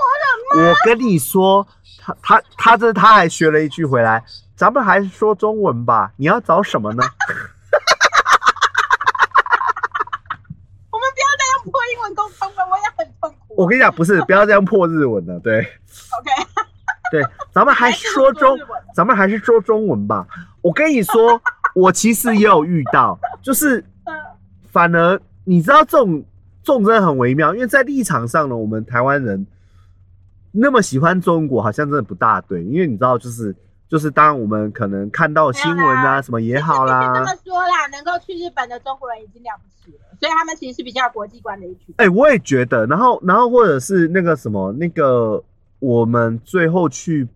人吗？我跟你说，他他他这他还学了一句回来，咱们还是说中文吧。你要找什么呢？我们不要再用破英文沟通了，我也很痛苦。我跟你讲，不是，不要这样破日文了。对 OK，对，咱们还是说中咱们还是说中文吧。我跟你说，我其实也有遇到，就是嗯反而你知道这种这种真的很微妙，因为在立场上呢，我们台湾人那么喜欢中国，好像真的不大对，因为你知道，就是就是当我们可能看到新闻啊什么也好啦这啦么，说啦，能够去日本的中国人已经了不起了，所以他们其实是比较有国际观的一群。哎、我也觉得，然后然后或者是那个什么那个我们最后去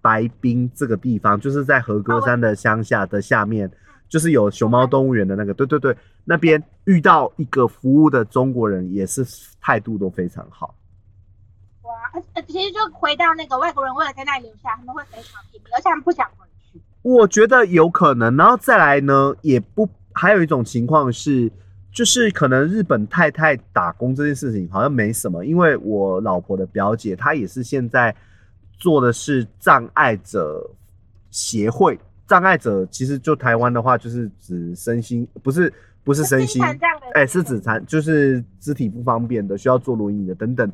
白冰这个地方，就是在和歌山的乡下的下面，就是有熊猫动物园的那个，对对对，那边遇到一个服务的中国人，也是态度都非常好。哇，而而其实就回到那个外国人为了在那里留下，他们会非常拼命，而且他们不想回去。我觉得有可能，然后再来呢，也不还有一种情况是，就是可能日本太太打工这件事情好像没什么，因为我老婆的表姐她也是现在做的是障碍者协会，障碍者其实就台湾的话就是指身心，不是不是身心，哎、是指残，就是肢体不方便的，需要坐轮椅的等等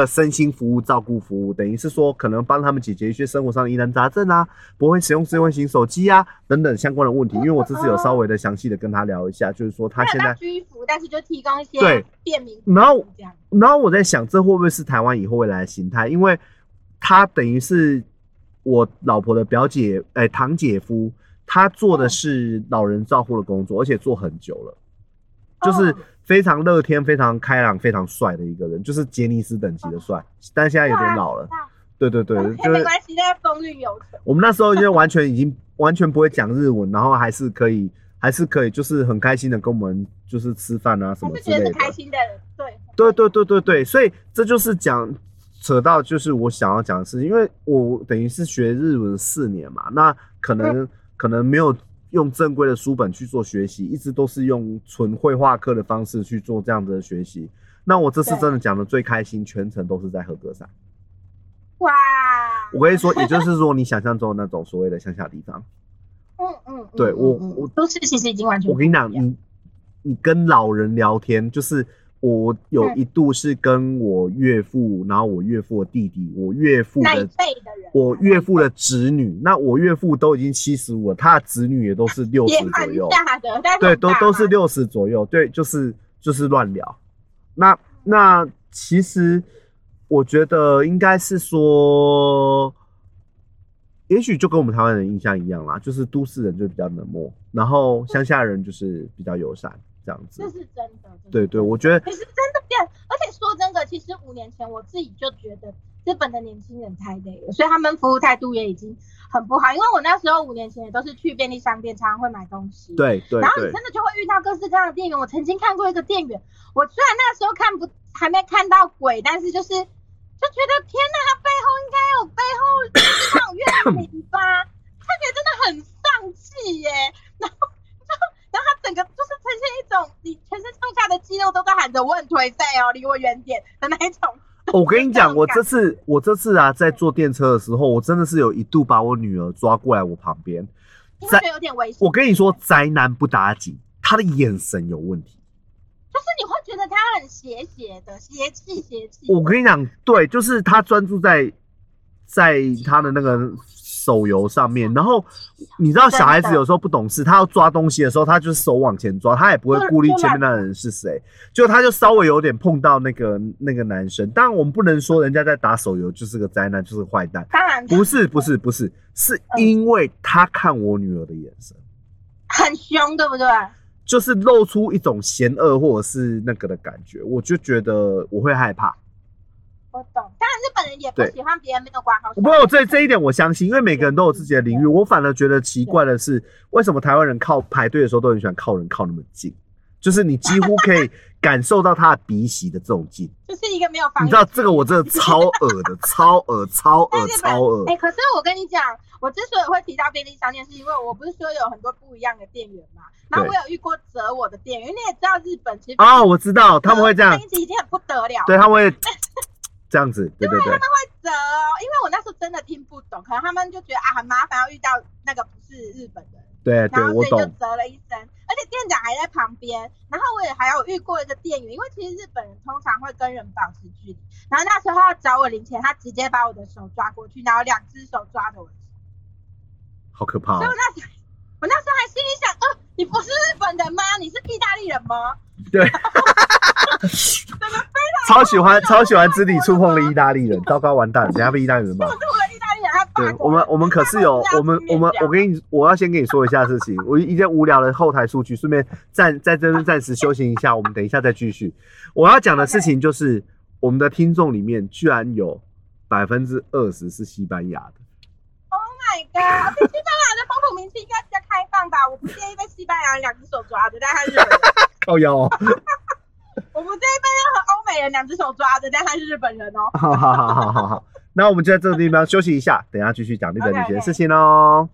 的身心服务照顾服务，等于是说可能帮他们解决一些生活上的疑难杂症啊，不会使用智慧型手机啊等等相关的问题。因为我这次有稍微的详细的跟他聊一下，就是说他现在，居服，但是就提供一些对便民然后。然后我在想，这会不会是台湾以后未来的形态？因为他等于是我老婆的表姐，哎、堂姐夫，他做的是老人照护的工作，而且做很久了。就是哦非常乐天、非常开朗、非常帅的一个人，就是杰尼斯等级的帅，但现在有点老了。对对对，就是没关系，现在风韵犹存。我们那时候因为完全已经完全不会讲日文，然后还是可以，还是可以，就是很开心的跟我们就是吃饭啊什么之类的。是开心的，对。对对对对对，所以这就是讲扯到就是我想要讲的事情，因为我等于是学日文四年嘛，那可能可能没有用正规的书本去做学习，一直都是用纯绘画课的方式去做这样子的学习。那我这次真的讲的最开心，全程都是在合格山。哇，我跟你说，也就是说你想象中的那种所谓的乡下地方。嗯嗯，嗯对我我都是其实已经完全我跟你讲，你你跟老人聊天，就是我有嗯。一度是跟我岳父，然后我岳父的弟弟，我岳父的的人，我岳父的侄女，那我岳父都已经七十五了，他的侄女也都是六十左右，对，都都是六十左右，对，就是就是乱聊。那那其实我觉得应该是说，也许就跟我们台湾人印象一样啦，就是都市人就比较冷漠，然后乡下人就是比较友善这样子这。是真的。对对，我觉得其实真的变，而且说真的，其实五年前我自己就觉得日本的年轻人太累了，所以他们服务态度也已经很不好。因为我那时候五年前也都是去便利商店，常常会买东西。。对对然后你真的就会遇到各式各样的店员。我曾经看过一个店员，我虽然那时候看不还没看到鬼，但是就是就觉得天哪，他背后应该有背后就是那种怨灵吧，看起来真的很丧气耶。然后然后他整个就是呈现一种你全身上下的肌肉都在喊着我很颓废哦，离我远点的那一种。我跟你讲，我这次我这次啊，在坐电车的时候，我真的是有一度把我女儿抓过来我旁边。在有点危险。我跟你说，宅男不打紧，他的眼神有问题。就是你会觉得他很邪邪的，邪气邪气。我跟你讲，对，就是他专注在在他的那个手游上面，然后你知道小孩子有时候不懂事，他要抓东西的时候，他就是手往前抓，他也不会顾虑前面那个人是谁，就他就稍微有点碰到那个那个男生。当然，我们不能说人家在打手游就是个灾难，就是个坏蛋，当然不是，不是，不是，是因为他看我女儿的眼神。很凶，对不对？就是露出一种嫌恶或者是那个的感觉，我就觉得我会害怕。我懂，当然日本人也不喜欢别人没有管好。不过这这一点我相信，因为每个人都有自己的领域。我反而觉得奇怪的是，为什么台湾人靠排队的时候都很喜欢靠人靠那么近？就是你几乎可以感受到他的鼻息的这种劲。就是一个没有防。你知道这个我真的超恶的，超恶，超 恶，超恶哎、。可是我跟你讲，我之所以会提到便利商店，是因为我不是说有很多不一样的店员嘛，然后我有遇过折我的店员，因为你也知道日本其实哦，我知道他们会这样，已经很不得了，对，他们会 这样子，对对对，折哦，因为我那时候真的听不懂，可能他们就觉得啊很麻烦，要遇到那个不是日本人。对对然，后我所以就。折了一身，而且店长还在旁边。然后我也还有遇过一个店员，因为其实日本人通常会跟人保持距离。然后那时候他要找我零钱，他直接把我的手抓过去，然后两只手抓着我的手。好可怕哦所以我！那时候我那时候还心里想，呃，你不是日本人吗？你是意大利人吗？对，超喜欢超喜欢肢体触碰的意大利人，糟糕完蛋了，等下被意大利人骂对爸我们我们可是有他我们我们我跟你我要先跟你说一下事情，我一件无聊的后台数据，顺便暂在这边暂时休息一下，我们等一下再继续。我要讲的事情就是，我们的听众里面居然有百分之二十是西班牙的，Oh my god！对西班牙的风土民情应该比较开放吧？我不介意被西班牙人两只手抓着，但他是日本人。靠腰哦，我不介意被任何欧美人两只手抓着，但他是日本人哦。好好好好好好，那我们就在这个地方休息一下，等一下继续讲日本旅行的 OK，OK 事情哦。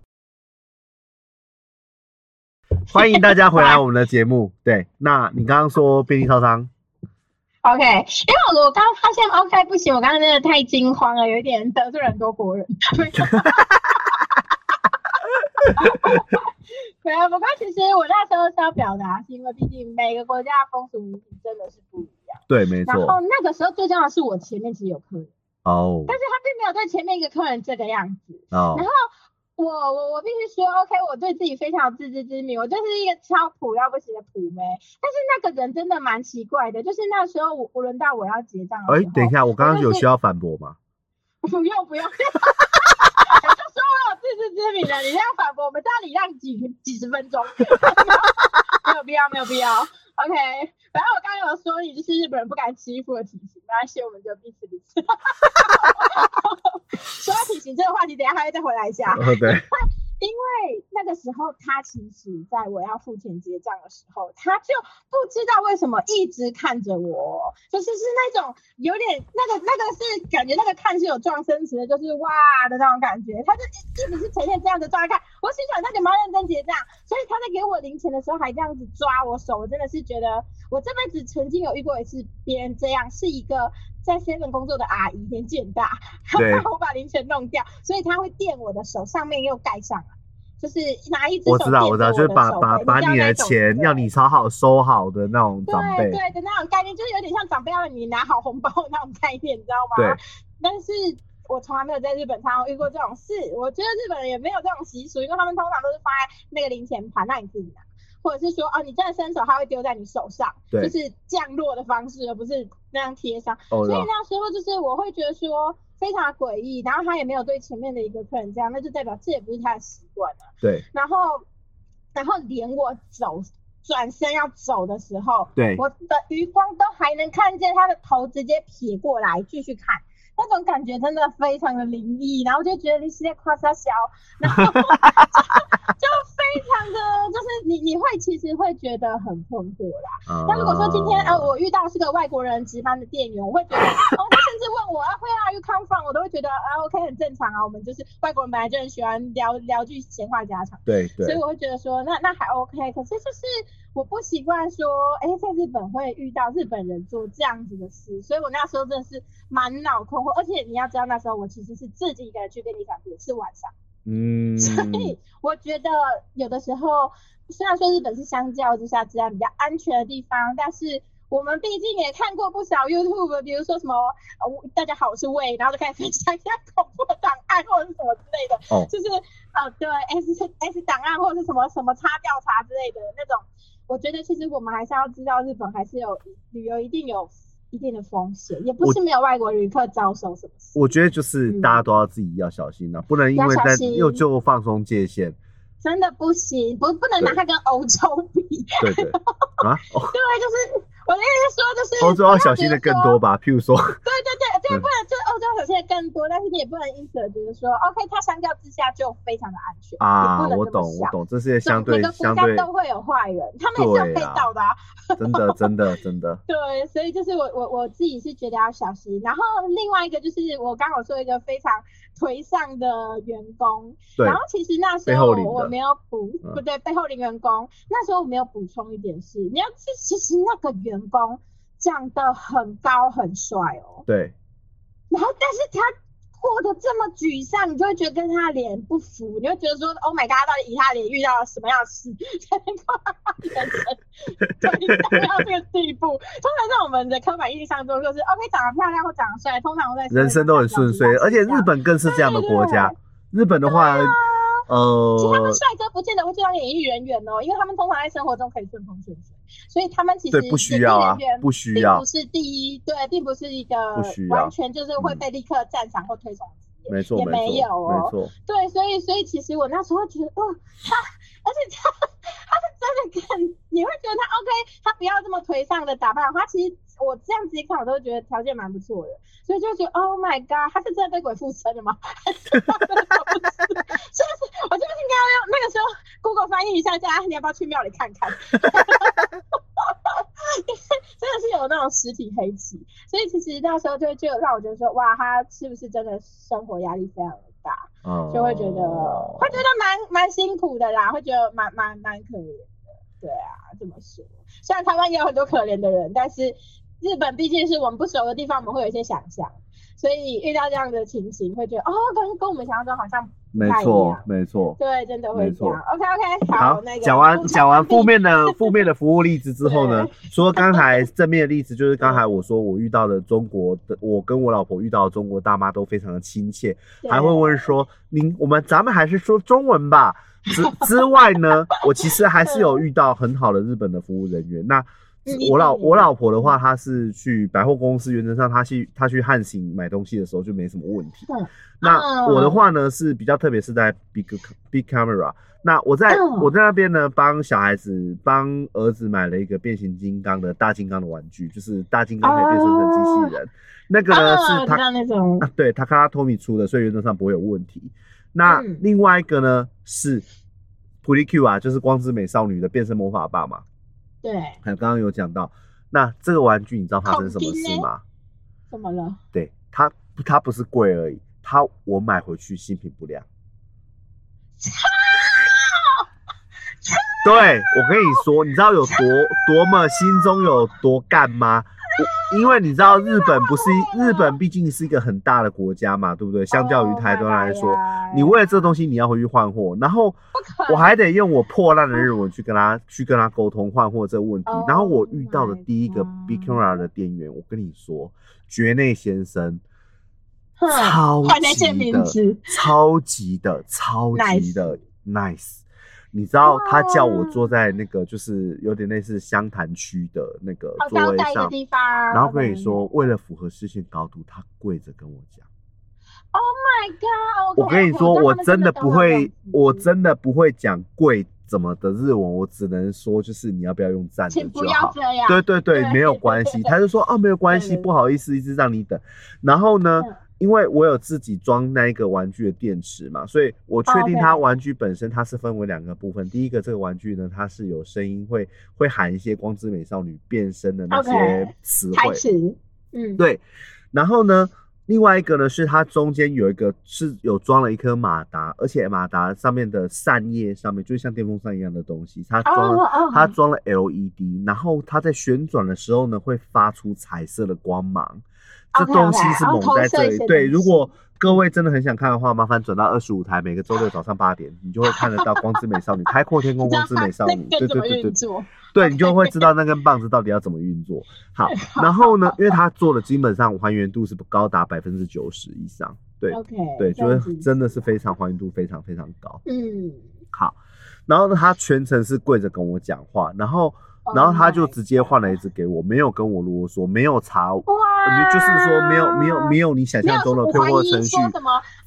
欢迎大家回来我们的节目。对，那你刚刚说便利超商，OK，因为我我刚刚发现 OK 不行，我刚刚真的太惊慌了，有一点得罪很多国人。没有，不过其实我那时候是要表达，是因为毕竟每个国家的风俗民情真的是不一样。对，没然后错。那个时候最重要的是我前面其实有客人，哦但是他并没有对前面一个客人这个样子。哦然后我我我必须说，OK，我对自己非常有自知之明，我就是一个超普要不行的普妹。但是那个人真的蛮奇怪的，就是那时候我我轮到我要结账哎等一下，我刚刚有需要反驳吗？不 用不用，我就说我有自知之明了，你这样反驳，我们这样礼让几几十分钟，没有必要没有必要。OK，反正我刚刚有说你就是日本人不敢欺负的体型，没关系，我们就彼此彼此。说到体型这个话题，等下还会再回来一下。对，因为那个时候，他其实在我要付钱结账的时候，他就不知道为什么一直看着我，就是是那种有点那个那个是感觉那个看是有撞生词的，就是哇的那种感觉，他就一直是呈现这样的状态。我心想他怎么认真结账？所以他在给我零钱的时候还这样子抓我手，我真的是觉得我这辈子曾经有遇过一次别人这样，是一个在 seven 工作的阿姨，年纪很大，对然后我把零钱弄掉，所以她会垫我的手，上面又盖上来，就是拿一只手我知道，我知道，就是把把把你的钱对要你好好收好的那种长辈，对对的那种概念，就是有点像长辈要你拿好红包的那种概念，你知道吗？对。但是我从来没有在日本常常遇过这种事，我觉得日本人也没有这种习俗，因为他们通常都是放在那个零钱盘让你自己拿，或者是说哦，你真的伸手，他会丢在你手上，对就是降落的方式，而不是那样贴上。哦，所以那时候就是我会觉得说非常诡异，然后他也没有对前面的一个客人这样，那就代表这也不是他的习惯啊。对然后，然后连我走转身要走的时候，对我的余光都还能看见他的头直接撇过来继续看。那种感觉真的非常的灵异，然后就觉得你是在夸他小，然后就就非常的，就是你你会其实会觉得很困惑啦。啊那如果说今天呃我遇到是个外国人值班的店员，我会觉得，哦，他甚至问我啊，Where are you come from？我都会觉得啊，OK 很正常啊，我们就是外国人本来就很喜欢聊聊句闲话家常，对对所以我会觉得说那那还 OK。可是就是我不习惯说，哎，在日本会遇到日本人做这样子的事，所以我那时候真的是满脑困惑，而且你要知道那时候我其实是自己一个人去便利商店，是晚上。嗯，所以我觉得有的时候，虽然说日本是相较之下治安比较安全的地方，但是我们毕竟也看过不少 YouTube，比如说什么呃大家好我是魏，然后就开始分享一下恐怖档案或者是什么之类的，哦。就是呃对 S S 档案或者是什么什么差调查之类的那种，我觉得其实我们还是要知道日本还是有旅游一定有一定的风险，也不是没有外国旅客遭受什么事。我觉得就是大家都要自己要小心啊，不能因为在又就放松界限，真的不行，不不能拿它跟欧洲比。对对 啊，哦对，就是我的意思是说，就是欧洲要小心的更多吧，譬如说，对对对对，也不能，就欧洲表现在更多，但是你也不能因此而觉得说，OK，它相较之下就非常的安全啊，我懂，我懂，这是相每对个国家相对都会有坏人，他们也是有被盗的啊。真的真的 真的，对，所以就是我我我自己是觉得要小心。然后另外一个就是我刚好说一个非常颓丧的员工，对然后其实那时候背后领的。我没有补，嗯。不对，背后的员工那时候我没有补充一点是，你要是其实那个员工长得很高很帅哦，对，然后但是他过得这么沮丧，你就会觉得跟他脸不符，你会觉得说，Oh my god，到底以他脸遇到了什么样的事，才能够让他人生颓丧到这个地步？通常在我们的刻板印象中，就是 OK，长得漂亮或长得帅，通常都在人生都很顺遂，而且日本更是这样的国家。日本的话，呃其实他们呃，帅哥不见得会去当演艺人员哦，因为他们通常在生活中可以顺风顺水，所以他们其实对，不需要啊不需要并不，是第一，对，并不是一个完全就是会被立刻赞赏或推崇的职业。没错，没也没有，哦没错，对，所以所以其实我那时候会觉得，哦，他，而且他他是真的跟，你会觉得他 OK，他不要这么颓丧的打扮，他其实我这样子一看，我都会觉得条件蛮不错的，所以就觉得 Oh my God，他是真的被鬼附身了吗？还是他真的不是？我是不是应该要用那个时候 Google 翻译一下，叫他你要不要去庙里看看？真的是有那种实体黑棋，所以其实那时候就就让我觉得说，哇，他是不是真的生活压力非常的大？嗯，就会觉得会觉得蛮蛮辛苦的啦，会觉得蛮蛮蛮可怜的。对啊，这么说，虽然台湾也有很多可怜的人，但是日本毕竟是我们不熟的地方，我们会有一些想象，所以遇到这样的情形，会觉得哦，跟跟我们想象中好像没错，。没错。对，真的会这样。OK OK，好那，个讲完讲完负面的 负面的服务例子之后呢，除了刚才正面的例子，就是刚才我说我遇到的中国的，我跟我老婆遇到的中国大妈都非常的亲切，还会问说您我们咱们还是说中文吧。之之外呢，我其实还是有遇到很好的日本的服务人员。那嗯我老我老婆的话，她是去百货公司，原则上她去她去汉行买东西的时候就没什么问题。嗯那我的话呢是比较特别，是在 Big Big Camera。那我在、嗯我在那边呢，帮小孩子帮儿子买了一个变形金刚的大金刚的玩具，就是大金刚可以变身成机器人。那个呢、哦是他那种啊，对，他看他 Tommy 出的，所以原则上不会有问题。那嗯另外一个呢是 p r e Q 啊，就是光之美少女的变身魔法棒嘛，对，还有刚刚有讲到。那这个玩具你知道发生什么事吗？怎么了？对，它它不是贵而已，它我买回去新品不良。对我跟你说，你知道有多多么心中有多干吗？我因为你知道日本不是日本毕竟是一个很大的国家嘛，对不对？相较于台湾来说 Oh 你为了这东西你要回去换货，然后我还得用我破烂的日文去跟他去跟他沟通换货这个问题。Oh 然后我遇到的第一个 b i c a r a 的店员，我跟你说，绝内先生。超级的，超级的，超级的 nice。你知道他叫我坐在那个就是有点类似湘潭区的那个座位上，地方。然后跟你说，为了符合视线高度，他跪着跟我讲。，Oh my god！我跟你说，我真的不会，我真的不会讲跪怎么的日文，我只能说就是你要不要用站着就好。对对对，没有关系。他就说 哦，没有关系，不好意思，一直让你等。然后呢嗯，因为我有自己装那一个玩具的电池嘛，所以我确定它玩具本身它是分为两个部分。第一个这个玩具呢，它是有声音，会会喊一些光之美少女变身的那些词汇。嗯，对，然后呢，另外一个呢是它中间有一个是有装了一颗马达，而且马达上面的扇叶上面就像电风扇一样的东西，它装了、它装了 LED，然后它在旋转的时候呢会发出彩色的光芒，这东西是猛在这。里对，如果各位真的很想看的话，麻烦转到二十五台，每个周六早上八点，你就会看得到光之美少女 开阔天空光之美少女，对对对对？对，你就会知道那根棒子到底要怎么运作。好，然后呢，因为它做的基本上还原度是高达百分之九十以上，对对，就是真的是非常还原度非常非常高。嗯，好，然后呢，他全程是跪着跟我讲话，然后然后他就直接换了一只给我，没有跟我啰嗦，没有查，哇，就是说没有没有没有你想象中的退货程序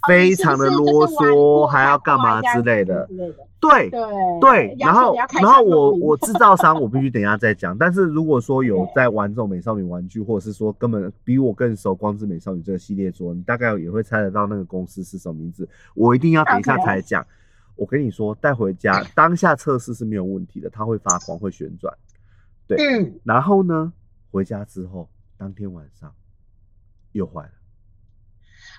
非常的啰嗦，还要干嘛之类的。对对对，然后然后我我制造商我必须等一下再讲。但是如果说有在玩这种美少女玩具，或者是说根本比我更熟光之美少女这个系列桌，你大概也会猜得到那个公司是什么名字。我一定要等一下才讲。我跟你说，带回家当下测试是没有问题的，它会发光会旋转。对，嗯，然后呢，回家之后当天晚上又坏了。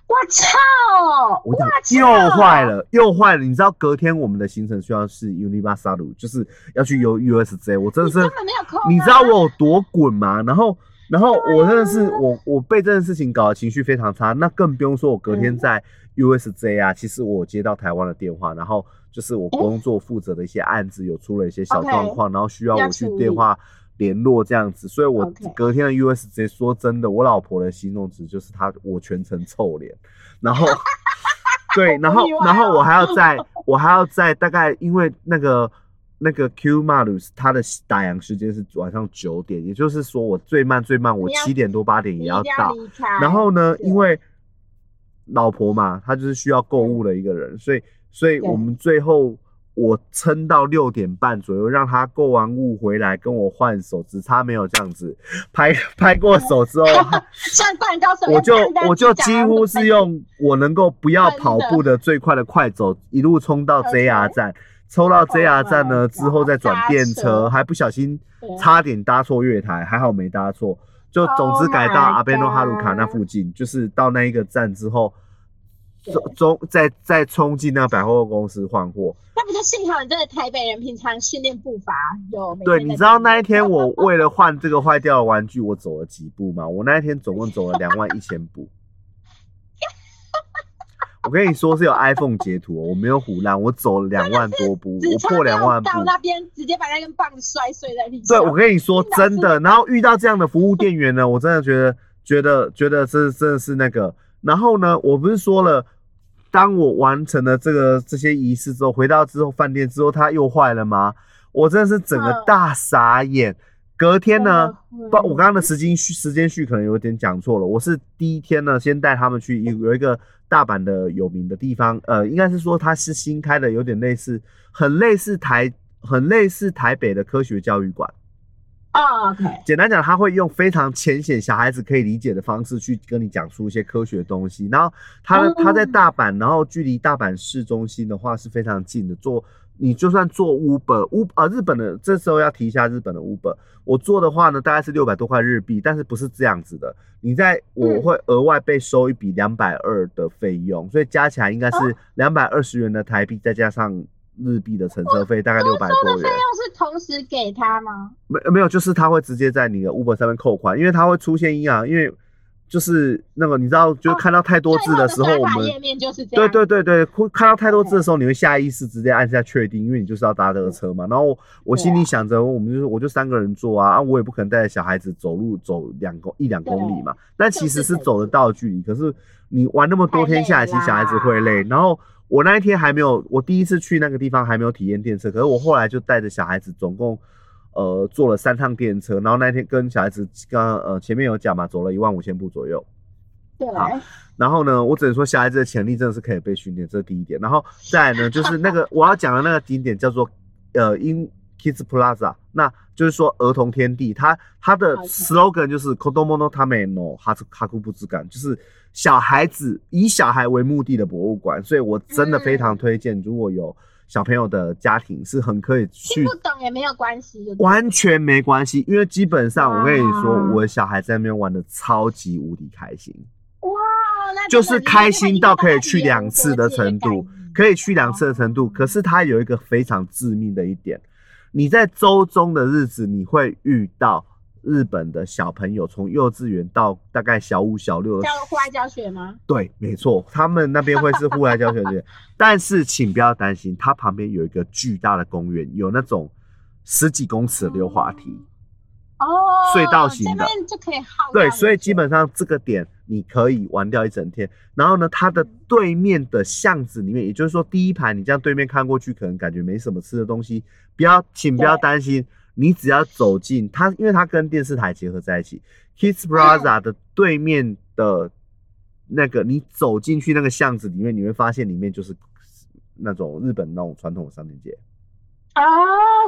我操！我讲又坏了，又坏了。你知道隔天我们的行程需要是 Universal，就是要去游 USJ。我真的是，你知道我有多滚吗？然后，然后我真的是，我我被这件事情搞得情绪非常差。那更不用说我隔天在 USJ 啊，其实我接到台湾的电话，然后就是我工作负责的一些案子有出了一些小状况，然后需要我去电话。联络这样子，所以我隔天的 USJ 说真的，我老婆的形容词就是她我全程臭脸，然后 对，然后然后我还要在，我还要在大概因为那个那个 Q Malus 它的打烊时间是晚上九点，也就是说我最慢最慢我七点多八点也要到，然后呢，因为老婆嘛，她就是需要购物的一个人，所以所以我们最后。我撑到六点半左右，让她购完物回来跟我换手，只差没有这样子。拍拍过手之后，像半高手，我就我就几乎是用我能够不要跑步的最快的快走，一路冲到 JR 站，抽到 JR 站呢之后再转电车，还不小心差点搭错月台，还好没搭错，就总之改到阿贝诺哈鲁卡那附近，就是到那一个站之后。中中再再冲进那百货公司换货，那不就幸好你这个台北人，平常训练步伐有。对，你知道那一天我为了换这个坏掉的玩具，我走了几步吗？我那一天总共走了两万一千步。我跟你说是有 iPhone 截图，我没有胡乱，我走了两万多步，我破两万步。到那边直接把那根棒子摔碎在地上。对，我跟你说真的，然后遇到这样的服务店员呢，我真的觉得觉得觉得这真的是那个。然后呢，我不是说了。当我完成了这个这些仪式之后，回到之后饭店之后，它又坏了吗？我真的是整个大傻眼。隔天呢，不，我刚刚的时间序时间序可能有点讲错了。我是第一天呢，先带他们去有有一个大阪的有名的地方，呃，应该是说它是新开的，有点类似，很类似台，很类似台北的科学教育馆。OK，简单讲，他会用非常浅显、小孩子可以理解的方式去跟你讲述一些科学东西。然后他他在大阪，然后距离大阪市中心的话是非常近的。坐你就算做 Uber，Uber 啊日本的这时候要提一下日本的 Uber。我做的话呢，大概是六百多块日币，但是不是这样子的。你在我会额外被收一笔两百二的费用，所以加起来应该是两百二十元的台币，再加上。日币的乘车费大概六百多元，费用是同时给他吗？没没有，就是他会直接在你的 Uber 上面扣款，因为他会出现一样，因为就是那个你知道，就是看到太多字的时候，我们页面就是这样。对对对对，看到太多字的时候，你会下意识直接按下确定，因为你就是要搭这个车嘛。然后我心里想着，我们就是我就三个人坐啊，啊，我也不可能带着小孩子走路走两公一两公里嘛。但其实是走得到的距离，可是你玩那么多天下来，其实小孩子会累，然后。我那一天还没有，我第一次去那个地方还没有体验电车，可是我后来就带着小孩子，总共呃坐了三趟电车，然后那天跟小孩子刚呃前面有讲嘛，走了一万五千步左右。对。然后呢，我只能说小孩子的潜力真的是可以被训练，这是第一点。然后再来呢，就是那个 我要讲的那个景点叫做呃 In Kids Plaza，那就是说儿童天地，它它的 slogan 就是 Kodomo no Tame no Haku b u 感，就是。小孩子以小孩为目的的博物馆，所以我真的非常推荐。如果有小朋友的家庭，是很可以去。不懂也没有关系，完全没关系，因为基本上我跟你说，我的小孩在那边玩的超级无敌开心。哇，那就是开心到可以去两次的程度，可以去两次的程度。可是它有一个非常致命的一点，你在周中的日子你会遇到。日本的小朋友从幼稚园到大概小五、小六，教户外教学吗？对，没错，他们那边会是户外教学的。但是请不要担心，它旁边有一个巨大的公园，有那种十几公尺的溜滑梯，哦，隧道型的，就可以耗。对，所以基本上这个点你可以玩掉一整天。然后呢，它的对面的巷子里面，也就是说第一排你这样对面看过去，可能感觉没什么吃的东西，不要，请不要担心。你只要走进它，因为它跟电视台结合在一起，Kids Plaza 的对面的那个你走进去那个巷子里面，你会发现里面就是那种日本那种传统的商店街，哦，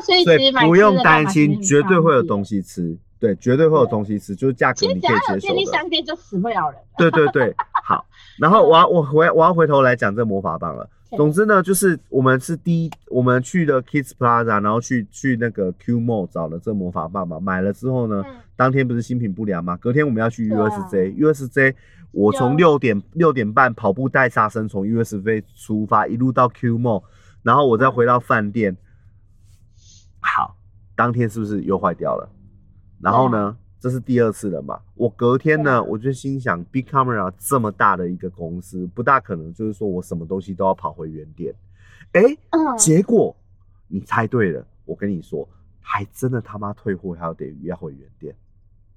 所以不用担心，绝对会有东西。吃，对，绝对会有东西吃，就是价格你可以接受的。商店就死不了人。对对对，好。然后我要我回我要回头来讲这魔法棒了。对总之呢，就是我们是第一，我们去的 Kids Plaza，然后去去那个 Q Mall 找了这魔法棒嘛，买了之后呢，嗯当天不是新品不良嘛，隔天我们要去 USJ，USJ、我从有六点六点半跑步带沙生从 USJ 出发，一路到 Q Mall，然后我再回到饭店。好，当天是不是又坏掉了？然后呢，这是第二次了嘛？我隔天呢，我就心想，Big Camera 这么大的一个公司，不大可能就是说我什么东西都要跑回原点。哎，嗯，结果你猜对了，我跟你说，还真的他妈退货还要得要回原点。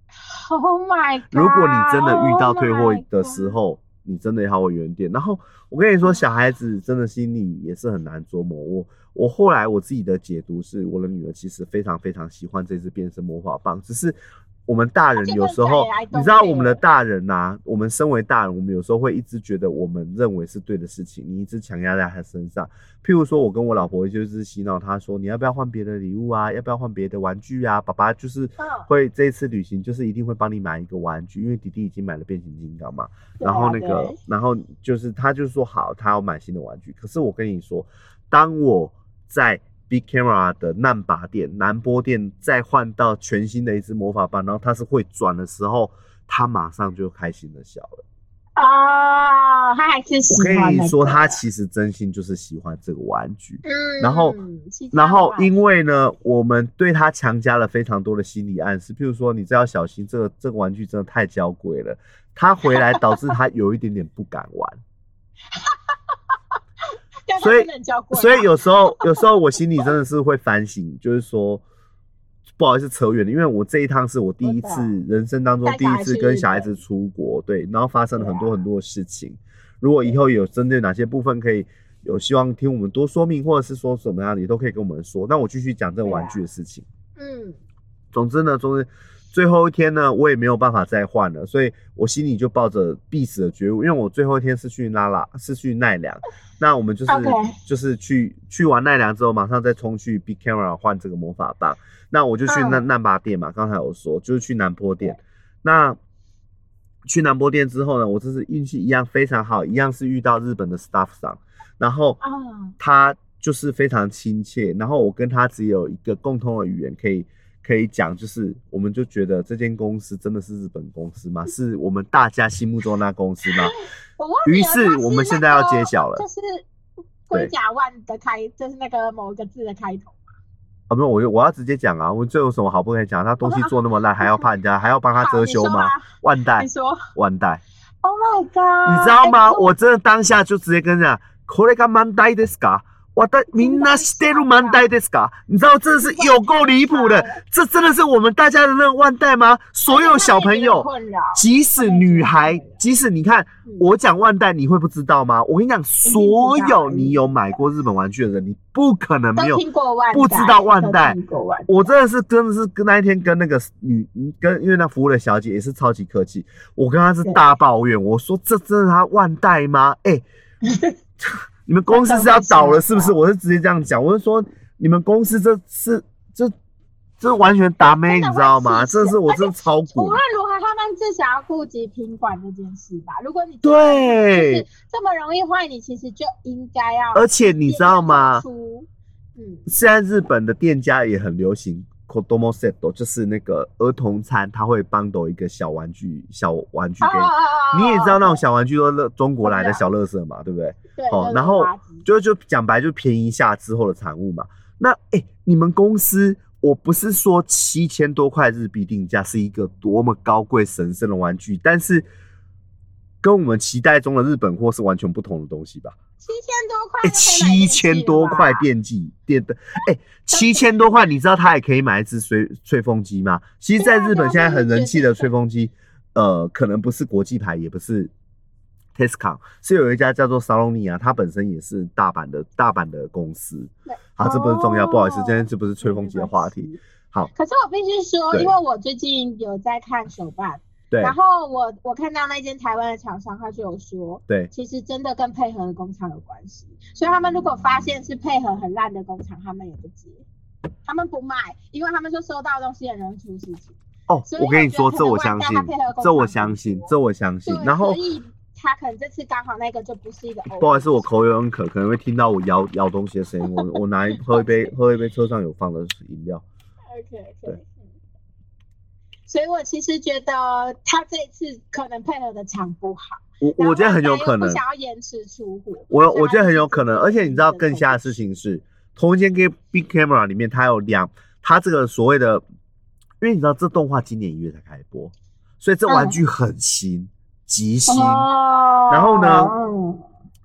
Oh my god！如果你真的遇到退货 Oh 的时候，你真的要回原点。然后我跟你说，小孩子真的心里也是很难琢磨。我我后来我自己的解读是，我的女儿其实非常非常喜欢这支变身魔法棒，只是我们大人有时候你知道我们的大人呐、我们身为大人，我们有时候会一直觉得我们认为是对的事情，你一直强压在他身上。譬如说，我跟我老婆就是洗脑她说，你要不要换别的礼物啊？要不要换别的玩具啊？爸爸就是嗯会这一次旅行就是一定会帮你买一个玩具，因为弟弟已经买了变形金刚嘛。然后那个，然后就是他就说好，他要买新的玩具。可是我跟你说，当我在 Big Camera 的难拔店、南波店再换到全新的一支魔法棒，然后它是会转的时候，他马上就开心的笑了。哦，他还是喜我欢、那跟你说，他其实真心就是喜欢这个玩具。嗯，然后然后因为呢，我们对他强加了非常多的心理暗示，譬如说，你这要小心，这个这个玩具真的太娇贵了。他回来导致他有一点点不敢玩，所以所以有时候 有时候我心里真的是会反省，就是说不好意思扯远了，因为我这一趟是我第一次人生当中第一次跟小孩子出国，对，然后发生了很多很多的事情。如果以后有针对哪些部分可以有希望听我们多说明，或者是说什么样的，也都可以跟我们说。那我继续讲这个玩具的事情。嗯，总之呢，总之最后一天呢，我也没有办法再换了，所以我心里就抱着必死的觉悟，因为我最后一天是去拉拉，是去奈良，那我们就是就是去去完奈良之后，马上再冲去 Big Camera 换这个魔法棒，那我就去那难难拔店嘛，刚才有说就是去南坡店，那。去南坡店之后呢，我这次运气一样非常好，一样是遇到日本的 staff 上，然后啊。他就是非常亲切，然后我跟他只有一个共通的语言可以可以讲，就是我们就觉得这间公司真的是日本公司吗？是我们大家心目中的那公司吗？我忘记了于是它我们现那个在要揭晓了就是龟甲万的开，就是那个某一个字的开头。啊，没有，我我要直接讲啊，我这有什么好不可以讲？他东西做那么烂，还要怕人家还要帮他遮羞吗好你说啊？万代你，说万代， ，Oh my god！你知道吗？哎可是我真的当下就直接跟人讲，これが万代ですか？ 我的みんな知ってる万代ですか？你知道真的是有够离谱的，这真的是我们大家的那个万代吗？所有小朋友，困扰，即使女孩，即使你看嗯我讲万代，你会不知道吗？我跟你讲，所有你有买过日本玩具的人，你不可能没都有听过万代，不知道万代都听过万代。我真的是真的是跟那一天跟那个女跟因为那服务的小姐也是超级客气，我跟她是大抱怨，我说这真的她万代吗？哎、 你们公司是要倒了是不是？我是直接这样讲，我是说你们公司这是这这完全打妹，你知道吗？这是我真的超无滚论。如何，他们至少要顾及品管这件事吧。如果你对就是这么容易坏，你其实就应该要。而且你知道吗？出嗯，现在日本的店家也很流行 kodomo set，就是那个儿童餐，他会帮到一个小玩具，小玩具给你。你也知道那种小玩具都是乐中国来的小乐色嘛，对不对？哦然后就就讲白就便宜下之后的产物嘛。那哎、诶你们公司，我不是说七千多块日币定价是一个多么高贵神圣的玩具，但是跟我们期待中的日本货是完全不同的东西吧？七千多块七千多块电电器电的，哎、七千多块，你知道它也可以买一支吹吹风机吗？其实，在日本现在很人气的吹风机，呃，可能不是国际牌，也不是 Tescom，是有一家叫做 Salonia，它本身也是大阪的大阪的公司。好，这不是重要，不好意思，今天这不是吹风机的话题。。好，可是我必须说，因为我最近有在看手办，对然后我我看到那间台湾的厂商，他就有说，对，其实真的跟配合的工厂有关系，所以他们如果发现是配合很烂的工厂，他们也不接，他们不卖，因为他们说收到的东西很容易出事情。哦，我跟你说，这我相信这我相信，这我相信，。然后他可能这次刚好那个就不是一个。不好意思，我口有点渴，可能会听到我咬咬东西的声音。我 我拿一喝一杯喝一杯车上有放的饮料。OK 对 OK。所以我其实觉得他这次可能配合的场不好，我我觉得很有可能不，想要延迟出货。我我觉得很有可能，而且你知道更下吓的事情是，同一间 Big Big Camera 里面，它有两，它这个所谓的，因为你知道这动画今年一月才开播，所以这玩具很新，极星。哦，然后呢嗯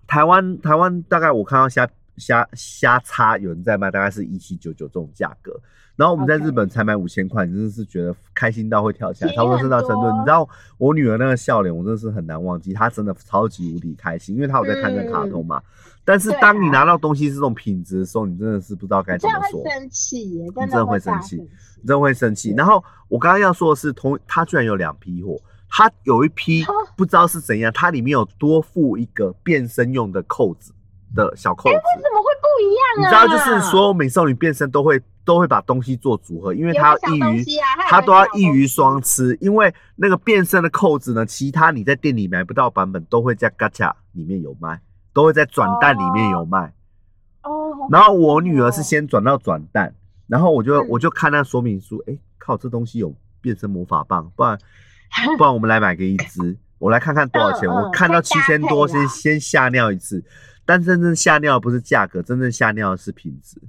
台湾台湾大概我看到虾虾虾叉有人在卖，大概是一七九九这种价格。然后我们在日本才买五千块，你真的是觉得开心到会跳起来，差不多是那程度。很多你知道我女儿那个笑脸，我真的是很难忘记，她真的超级无敌开心，因为她有在看这个卡通嘛。但是当你拿到东西是这种品质的时候，你真的是不知道该怎么说。生你真真的会生气真的会生气。然后我刚刚要说的是，同它居然有两批货，它有一批哦不知道是怎样，它里面有多附一个变身用的扣子的小扣子。怎么会不一你样啊？知道，就是所有美少女变身都会都会把东西做组合，因为有它个小东要易于它它都要个小东易于双吃，因为那个变身的扣子呢，其他你在店里买不到版本都会在 Gacha 里面有卖，都会在转蛋里面有卖。哦，然后我女儿是先转到转蛋，然后我就嗯我就看那说明书，哎，靠，这东西有变身魔法棒，不然不然我们来买个一支，我来看看多少钱。嗯嗯我看到七千多，先先吓尿一次。但真正吓尿不是价格，真正吓尿的是品质。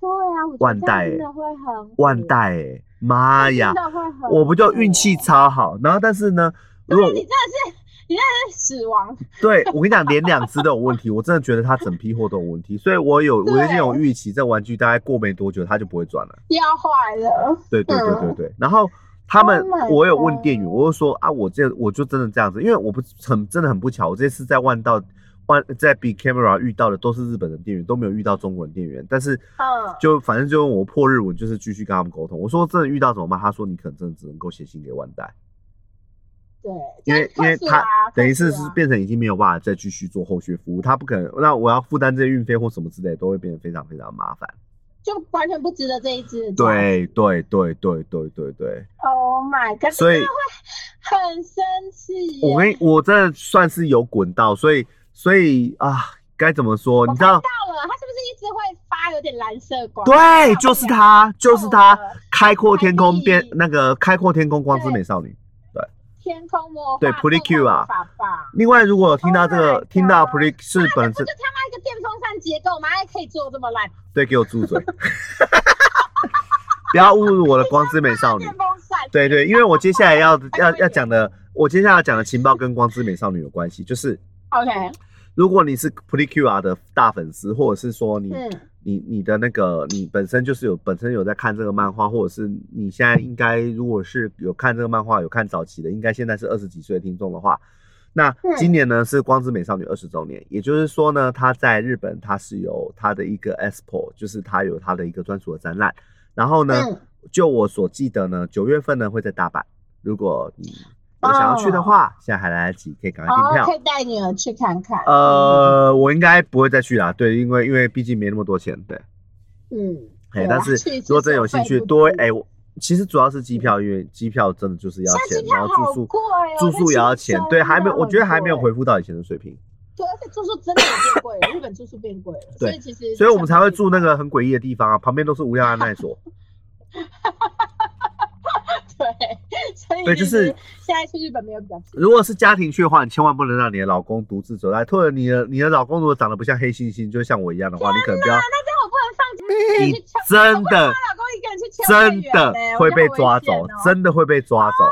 对啊，我万代真的会很万代哎、妈呀真！的会很我不就运气超好，然后但是呢，如果，你真的是，你真的是死亡。对我跟你讲，连两只都有问题，我真的觉得它整批货都有问题，所以我有我已经有预期，这玩具大概过没多久它就不会转了。要坏了，对对对对嗯对，然后他们 Oh 我有问店员，我就说啊，我这我就真的这样子，因为我不很真的很不巧，我这次在万道万在 Big Camera 遇到的都是日本的店员，都没有遇到中国人店员，但是嗯就反正就用我破日文，就是继续跟他们沟通。我说真的遇到怎么办？他说你可能真的只能够写信给万代，对，因为因为他等于是是变成已经没有办法再继续做后续服务，他不可能，那我要负担这些运费或什么之类的，都会变得非常非常麻烦。就完全不值得这一支。对对对对对对对。，Oh my god，所以他会很生气。我跟你，我真的算是有滚到，所以所以啊，该怎么说？你知道，到了，它是不是一直会发有点蓝色光？对，就是它，就是它，开阔天空变那个开阔天空光之美少女。天空魔法对 Precure 啊。魔法棒另外，如果有听到这 Oh 个听到 God Pre 是本身就他妈一个电风扇结构吗？还可以做这么烂？对，给我住嘴，不要侮辱我的光之美少女。电。风扇，对对，因为我接下来要 要要讲的，我接下来要讲的情报跟光之美少女有关系，就是，OK，如果你是 Precure 的大粉丝，或者是说你嗯你你的那个你本身就是有本身有在看这个漫画，或者是你现在应该如果是有看这个漫画有看早期的，应该现在是二十几岁的听众的话，那嗯今年呢是光之美少女二十周年，也就是说呢，它在日本它是有它的一个 expo，就是它有它的一个专属的展览，然后呢，嗯。就我所记得呢，九月份呢会在大阪，如果你有想要去的话，现在还来得及，可以赶快订哦，票可。以带女儿去看看。呃，我应该不会再去啦，对，因为因为毕竟没那么多钱，对。嗯，哎，但是如果真有兴趣，多哎，我其实主要是机票，因为机票真的就是要钱然后住宿住宿也要钱，对，还没，我觉得还没有回。恢复到以前的水平，对，而且住宿真的有变贵了，日本住宿变贵了，所对以其实所以我们才会住那个很诡异的地方啊，旁边都是无料安奈所，对，所以对就是现在去日本没有比较。如果是家庭去的话，你千万不能让你的老公独自走在，或者你的你的老公如果长得不像黑猩猩，就像我一样的话，你可能不要，那这样我不能放假你去真的老公一个人去秋真的呢会被抓走，真的会被抓走，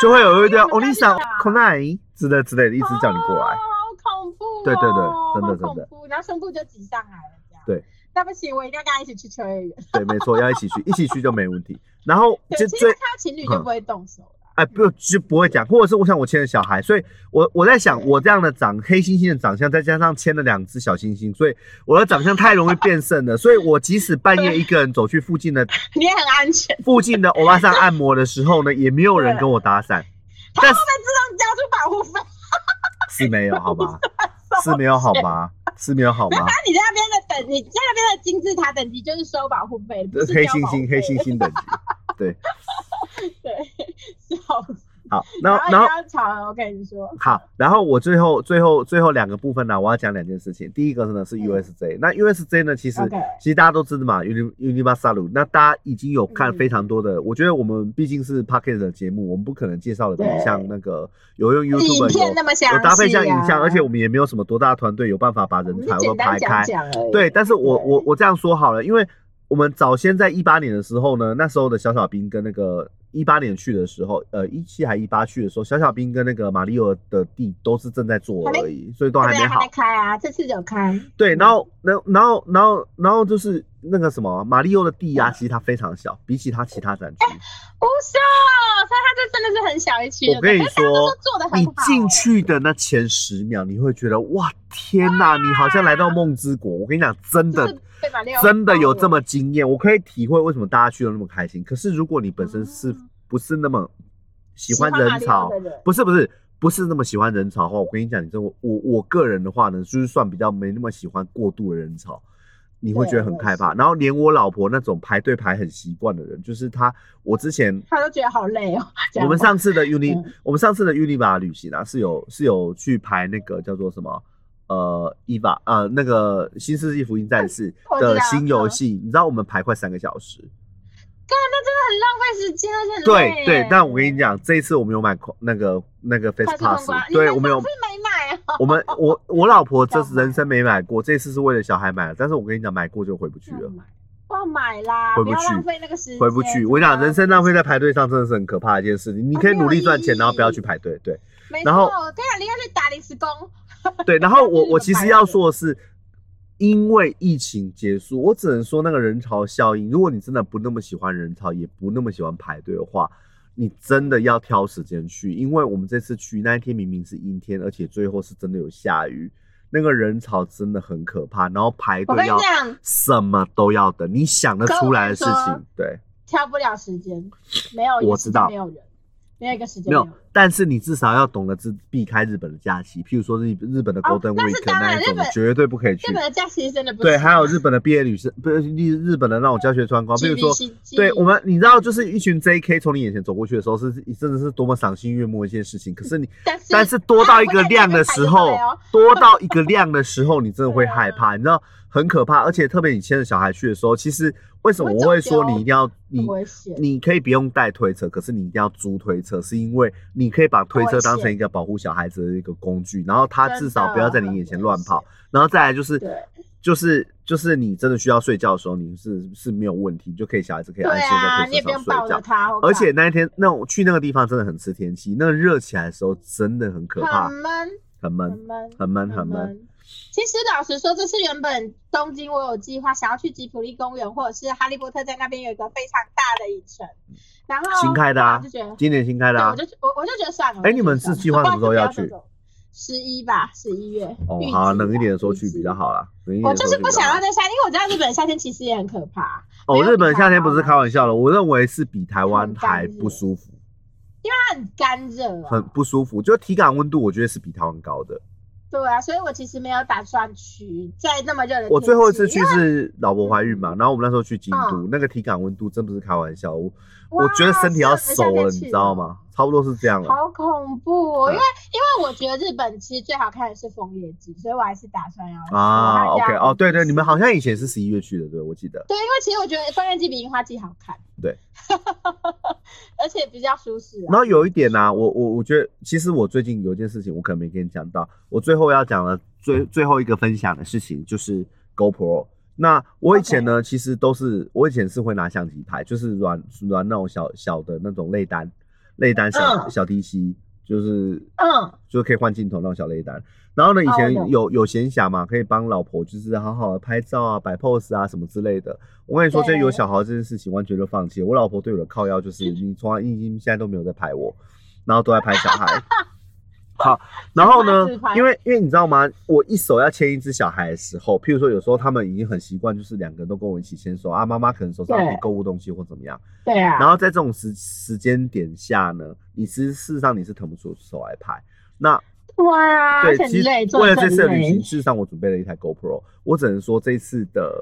就会有一堆那你欧尼桑们家去哪、可奈之类之类的，一直叫你过来。哦好恐怖、哦！对对对真的真的，然后胸部就挤上来了，这样。对，那不起，我一定要跟他一起去秋叶原。对，没错，要一起去，一起去就没问题。然后 对，其实就最他情侣就不会动手了。哎，不就不会讲，或者是我想我牵着小孩，所以我我在想，我这样的长黑猩猩的长相，再加上牵了两只小猩猩，所以我的长相太容易变胜了，所以我即使半夜一个人走去附近的 你也很安全。附近的欧巴桑按摩的时候呢，也没有人跟我搭讪，他会不会自动交出保护费？是没有好吧？是没有好吗？是没有好吗？那你在那边的，你在那边的金字塔等级就是收保护费，不是黑猩猩，黑猩猩等级，对，对，笑死。好，然后然后吵了，我跟你说，好，然后我最后最后最后两个部分呢，我要讲两件事情。第一个呢是 USJ，、那 USJ 呢，其实其实大家都知道嘛，Uni Universal，那大家已经有看嗯。非常多的，我觉得我们毕竟是 p a c k e t 的节目，我们不可能介绍的像那个有用影 YouTube 有有搭配像影像，而且我们也没有什么多大的团队有办法把我人才都排开。对，但是我对。我我这样说好了，因为我们早先在一八年的时候呢，那时候的小小兵跟那个一八年去的时候，呃，一七还一八去的时候，小小兵跟那个马里奥的地都是正在做而已，所以都还没好还没。开啊，这次有开。对，然后，然后，然后，然后，然后就是那个什么，马里奥的地啊，其实它非常小，比起它其他展区，不是哦，所以它这真的是很小一区。我跟你说说做的很你进去的那前十秒，你会觉得哇，天哪，你好像来到梦之国。我跟你讲，真的真的有这么惊艳，我可以体会为什么大家去的那么开心。可是如果你本身是嗯不是那么喜欢人潮人，不是不是不是那么喜欢人潮的话，我跟你讲，你这我我我个人的话呢，就是算比较没那么喜欢过度的人潮。你会觉得很害怕，然后连我老婆那种排队排很习惯的人，就是她，我之前她都觉得好累哦。我们上次的 Uni，、嗯我们上次的 Univa 旅行啊，是有是有去排那个叫做什么呃 EVA 呃那个新世纪福音战士 的新游戏，你知道我们排快三个小时。对，那真的很浪费时间，而且很对对，但我跟你，讲，这一次我们有买那个那个 Face Pass，对我们有是没买啊。我们我我老婆 这人生没买过，这次是为了小孩买的，但是我跟你讲，买过就回不去了。要买，要买啦，回不去浪费那个时间。回不去，我跟你讲，人生浪费在排队上真的是很可怕的一件事情。你可以努力赚钱，然后不要去排队。对，没然后错，我跟你讲，你要去打临时工。对，然后我我其实要说的是，因为疫情结束，我只能说那个人潮效应，如果你真的不那么喜欢人潮，也不那么喜欢排队的话，你真的要挑时间去，因为我们这次去那一天明明是阴天，而且最后是真的有下雨，那个人潮真的很可怕，然后排队要，什么都要等，你想得出来的事情，对，挑不了时间，没有我知道没有人，没有一个时间没有，但是你至少要懂得自避开日本的假期，譬如说日日本的哦 Golden Week 那一种日本，绝对不可以去日。本的假期真的不对，还有日本的毕业旅行，不是日日本的那种教学观光，比如说，对我们，你知道，就是一群 JK 从你眼前走过去的时候，是真的是多么赏心悦目的一件事情。可是你，但是多到一个量的时候哦，多到一个量的时候，你真的会害怕，你知道很可怕。而且特别你牵着小孩去的时候，其实为什么我会说你一定要你。你可以不用带推车，可是你一定要租推车，是因为你可以把推车当成一个保护小孩子的一个工具，然后他至少不要在你眼前乱跑，然后再来就是就是就是你真的需要睡觉的时候，你是是没有问题，就可以小孩子可以安心啊，在推车上睡觉。而且那一天那我去那个地方真的很吃天气，那个热起来的时候真的很可怕很，闷，很闷，很闷。。其实老实说，这是原本东京我有计划想要去吉普力公园，或者是哈利波特在那边有一个非常大的影城，然后新开的啊就觉得，今年新开的，啊我，就我我就觉得算了。哎你们是计划什么时候要去？十一吧，十一月。哦好冷一点的时候去比较好啦。我就是不想要在夏天，因为我知道日本夏天其实也很可怕，哦，日本夏天不是湾开玩笑的，我认为是比台湾还不舒服，因为它很干热、啊，很不舒服。就体感温度，我觉得是比台湾高的。对啊，所以我其实没有打算去在那么热的天。我最后一次去是老婆怀孕嘛，然后我们那时候去京都，嗯那个体感温度真不是开玩笑，我觉得身体要熟了，是夏天去你知道吗？差不多是这样了。好恐怖、因为因为我觉得日本其实最好看的是枫叶季，所以我还是打算要去啊，OK，哦，对对，你们好像以前是十一月去的，对，我记得。对，因为其实我觉得枫叶季比樱花季好看，对，而且比较舒适、啊。然后有一点呢、我我我觉得，其实我最近有一件事情，我可能没跟你讲到，我最后要讲的最最后一个分享的事情就是 GoPro。那我以前呢其实都是我以前是会拿相机拍，就是软软那种小小的那种内单内单小、嗯小 D C。就是嗯，就可以换镜头那种小内单。然后呢，以前哦有有闲暇嘛，可以帮老婆就是好好的拍照啊、摆 pose 啊什么之类的。我跟你说，对这有小孩这件事情完全就放弃了。我老婆对我的靠腰就是，你从来已经现在都没有在拍我，然后都在拍小孩。好，然后呢，因为因为你知道吗？我一手要牵一只小孩的时候，譬如说有时候他们已经很习惯，就是两个人都跟我一起牵手啊，妈妈可能手上对可以购物东西或怎么样。对啊，然后在这种时时间点下呢，你其实事实上你是腾不出手来拍。那对啊，对，其实，为了这次的旅行，事实上我准备了一台 GoPro，我只能说这次的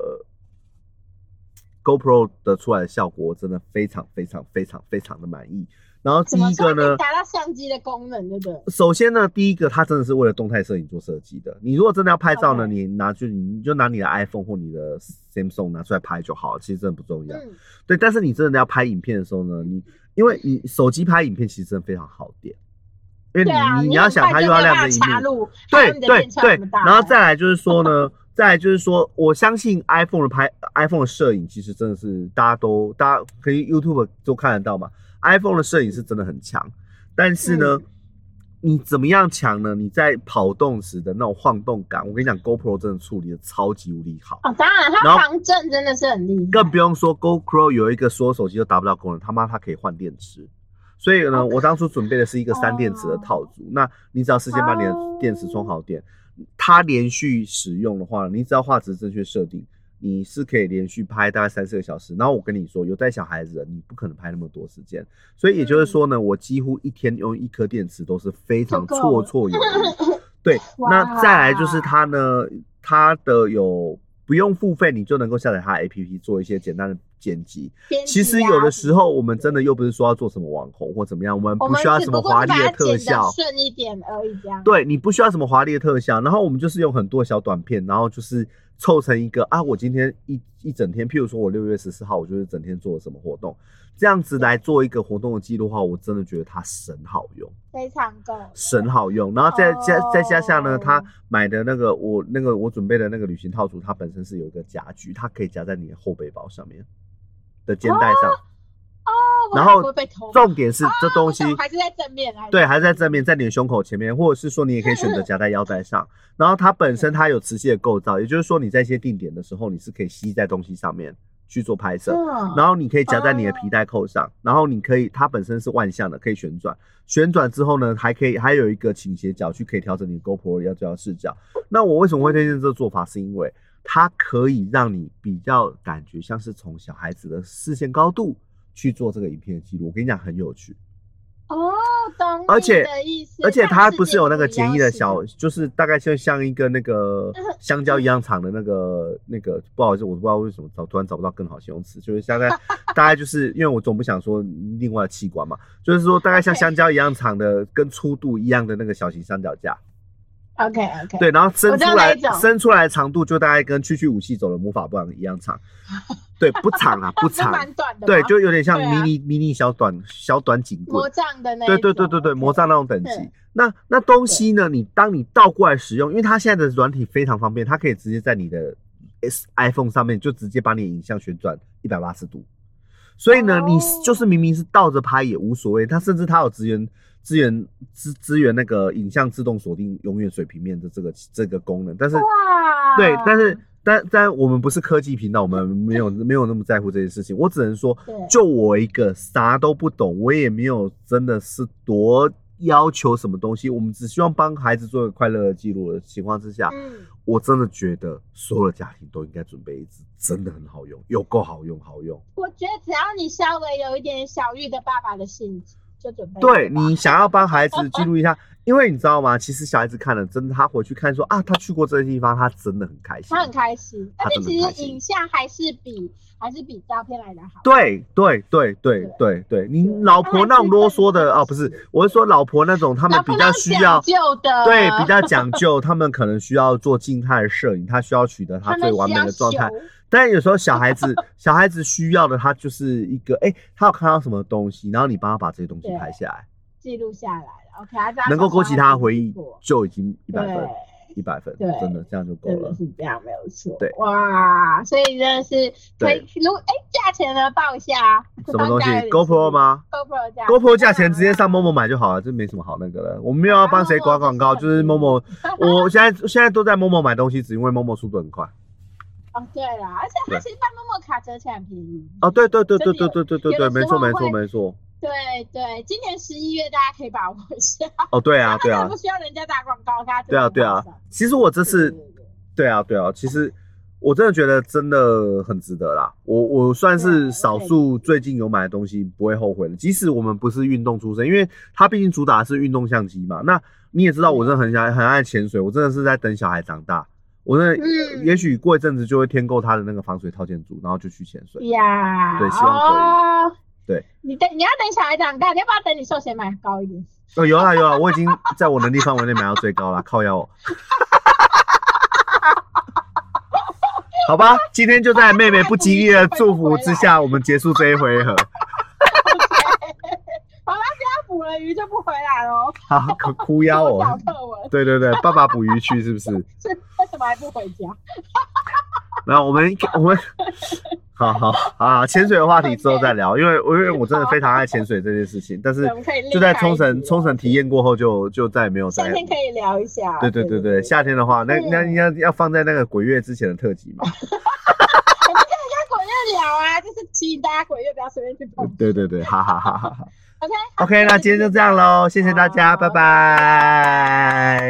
GoPro 的出来的效果，我真的非常非常非常非常的满意。然后第一个呢，达到相机的功能，对不对？首先呢，第一个它真的是为了动态摄影做设计的。你如果真的要拍照呢你拿去你就拿你的 iPhone 或你的 Samsung 拿出来拍就好，其实真的不重要。嗯，对，但是你真的要拍影片的时候呢，你因为你手机拍影片其实真的非常耗电，因为你、啊，你你要想它又要亮着荧幕，插入，还对对对然后再来就是说呢，再来就是说，我相信 iPhone 的拍 iPhone 的摄影其实真的是大家都大家可以 YouTube 都看得到嘛，iPhone 的摄影是真的很强，但是呢。嗯你怎么样强呢？你在跑动时的那种晃动感，我跟你讲，GoPro 真的处理的超级无敌好。哦，当然，它防震真的是很厉害，更不用说 GoPro 有一个所有手机都达不到功能，他妈它可以换电池。所以呢，哦我当初准备的是一个三电池的套组。那你只要事先把你的哦电池充好电，它连续使用的话，你只要画质正确设定，你是可以连续拍大概三四个小时。然后我跟你说，有带小孩子的，你不可能拍那么多时间。所以也就是说呢，我几乎一天用一颗电池都是非常绰绰有余。对，那再来就是它呢，它的有不用付费，你就能够下载它的 APP 做一些简单的剪辑。其实啊有的时候我们真的又不是说要做什么网红或怎么样，我们不需要什么华丽的特效，顺一点而已，这样。对你不需要什么华丽的特效，然后我们就是用很多小短片，然后就是凑成一个啊，我今天一一整天，譬如说我六月十四号，我就是整天做了什么活动，这样子来做一个活动的记录的话，我真的觉得它神好用。非常够。神好用，然后再加哦再加上呢，他买的那个我那个我准备的那个旅行套组，它本身是有一个夹具，它可以夹在你的后背包上面的肩带上。然后重点是这东西还是在正面，对，还是在正面，在你的胸口前面，或者是说你也可以选择夹在腰带上。然后它本身它有磁吸的构造，也就是说你在一些定点的时候，你是可以吸在东西上面去做拍摄。嗯然后你可以夹在你的皮带扣上，然后你可以，它本身是万向的，可以旋转。旋转之后呢，还可以还有一个倾斜角，去可以调整你的 GoPro 要要视角。那我为什么会推荐这个做法？是因为它可以让你比较感觉像是从小孩子的视线高度去做这个影片的记录。我跟你讲，很有趣。哦，懂而且的意思而且它不是有那个简易的小，就是大概就像一个那个 香蕉一样长的那个那个，不好意思，我不知道为什么找突然找不到更好形容词，就是大概 大概就是因为我总不想说另外的器官嘛，就是说大概像香蕉一样长的，跟粗度一样的那个小型三脚架，OK OK，对，然后伸出来伸出来的长度就大概跟区区武器走的魔法棒一样长，对，不长啊，不 是长，蛮短的，对，就有点像迷你迷你小短小短警棍。魔，杖的那一对对对种对对，魔杖那种等级。那那东西呢？你当你倒过来使用，因为它现在的软体非常方便，它可以直接在你的 S iPhone 上面就直接把你影像旋转一百八十度。所以呢，哦。你就是明明是倒着拍也无所谓，它甚至它有支援支援支支援那个影像自动锁定永远水平面的这个这个功能。但是哇，对，但是但但我们不是科技频道，我们没有没有那么在乎这件事情。我只能说，就我一个啥都不懂，我也没有真的是多要求什么东西，我们只希望帮孩子做一个快乐的记录的情况之下，嗯，我真的觉得所有的家庭都应该准备一支，真的很好用，有够好用，好用。我觉得只要你稍微有一点小玉的爸爸的性质，就准备对你想要帮孩子记录一下，因为你知道吗？其实小孩子看了，真的他回去看说啊，他去过这个地方，他真的很开心。他很开心，他而且其实影像还是比还是比照片来的好。对对对对对对，你老婆那种啰嗦的哦，不是，我是说老婆那种，他们比较需要对比较讲 究，他们可能需要做静态的摄影，他需要取得他最完美的状态。修但有时候小孩子小孩子需要的，他就是一个，哎，他有看到什么东西，然后你帮他把这些东西拍下来，记录下来了。OK，他知道能够勾起他的回忆就已经一百分对，一百分，对真的这样就够了。是这样，没有错。对哇，所以真的是推对如哎，价钱呢报一下啊。什么东西？GoPro 吗？？GoPro 价 GoPro 价钱直接上 Momo 买就好了，这没什么好那个了。我们没有要帮谁挂广告，就是 Momo。我现在现在都在 Momo 买东西，只因为 Momo 速度很快。哦，对啦，而且它其实办默默卡折起来很便宜。哦，对对对对对对对对对，没错没错没错。对对，今年十一月大家可以把握一下。哦，对啊 对啊，不需要人家打广告，大家对啊对啊。其实我这次，对啊对啊，其实我真的觉得真的很值得啦。我我算是少数最近有买的东西不会后悔的，即使我们不是运动出身，因为它毕竟主打是运动相机嘛。那你也知道，我真的很想很爱潜水，我真的是在等小孩长大。我那也许过一阵子就会添购他的那个防水套件组，然后就去潜水。呀，对，希望可以。对，你等你要等小孩长大，你要不要等你寿险买高一点？哦，有啊有啊，我已经在我能力范围内买到最高了，靠腰。好吧，今天就在妹妹不吉利的祝福之下，我们结束这一回合。好了，鱼就不回来了。好，哭腰哦。对对对，爸爸捕鱼去是不是？是，为什么还不回家？然后我们我们。好好好，潜水的话题之后再聊，因为因为我真的非常爱潜水这件事情，但是就在冲绳冲绳体验过后就就再也没有。夏天可以聊一下。对对对对，夏天的话，那那应该要放在那个鬼月之前的特辑嘛。我们可以跟鬼月聊啊，就是提醒大家鬼月不要随便去碰。对对对，好好好好好。OK OK，那今天就这样喽，谢谢大家，拜拜。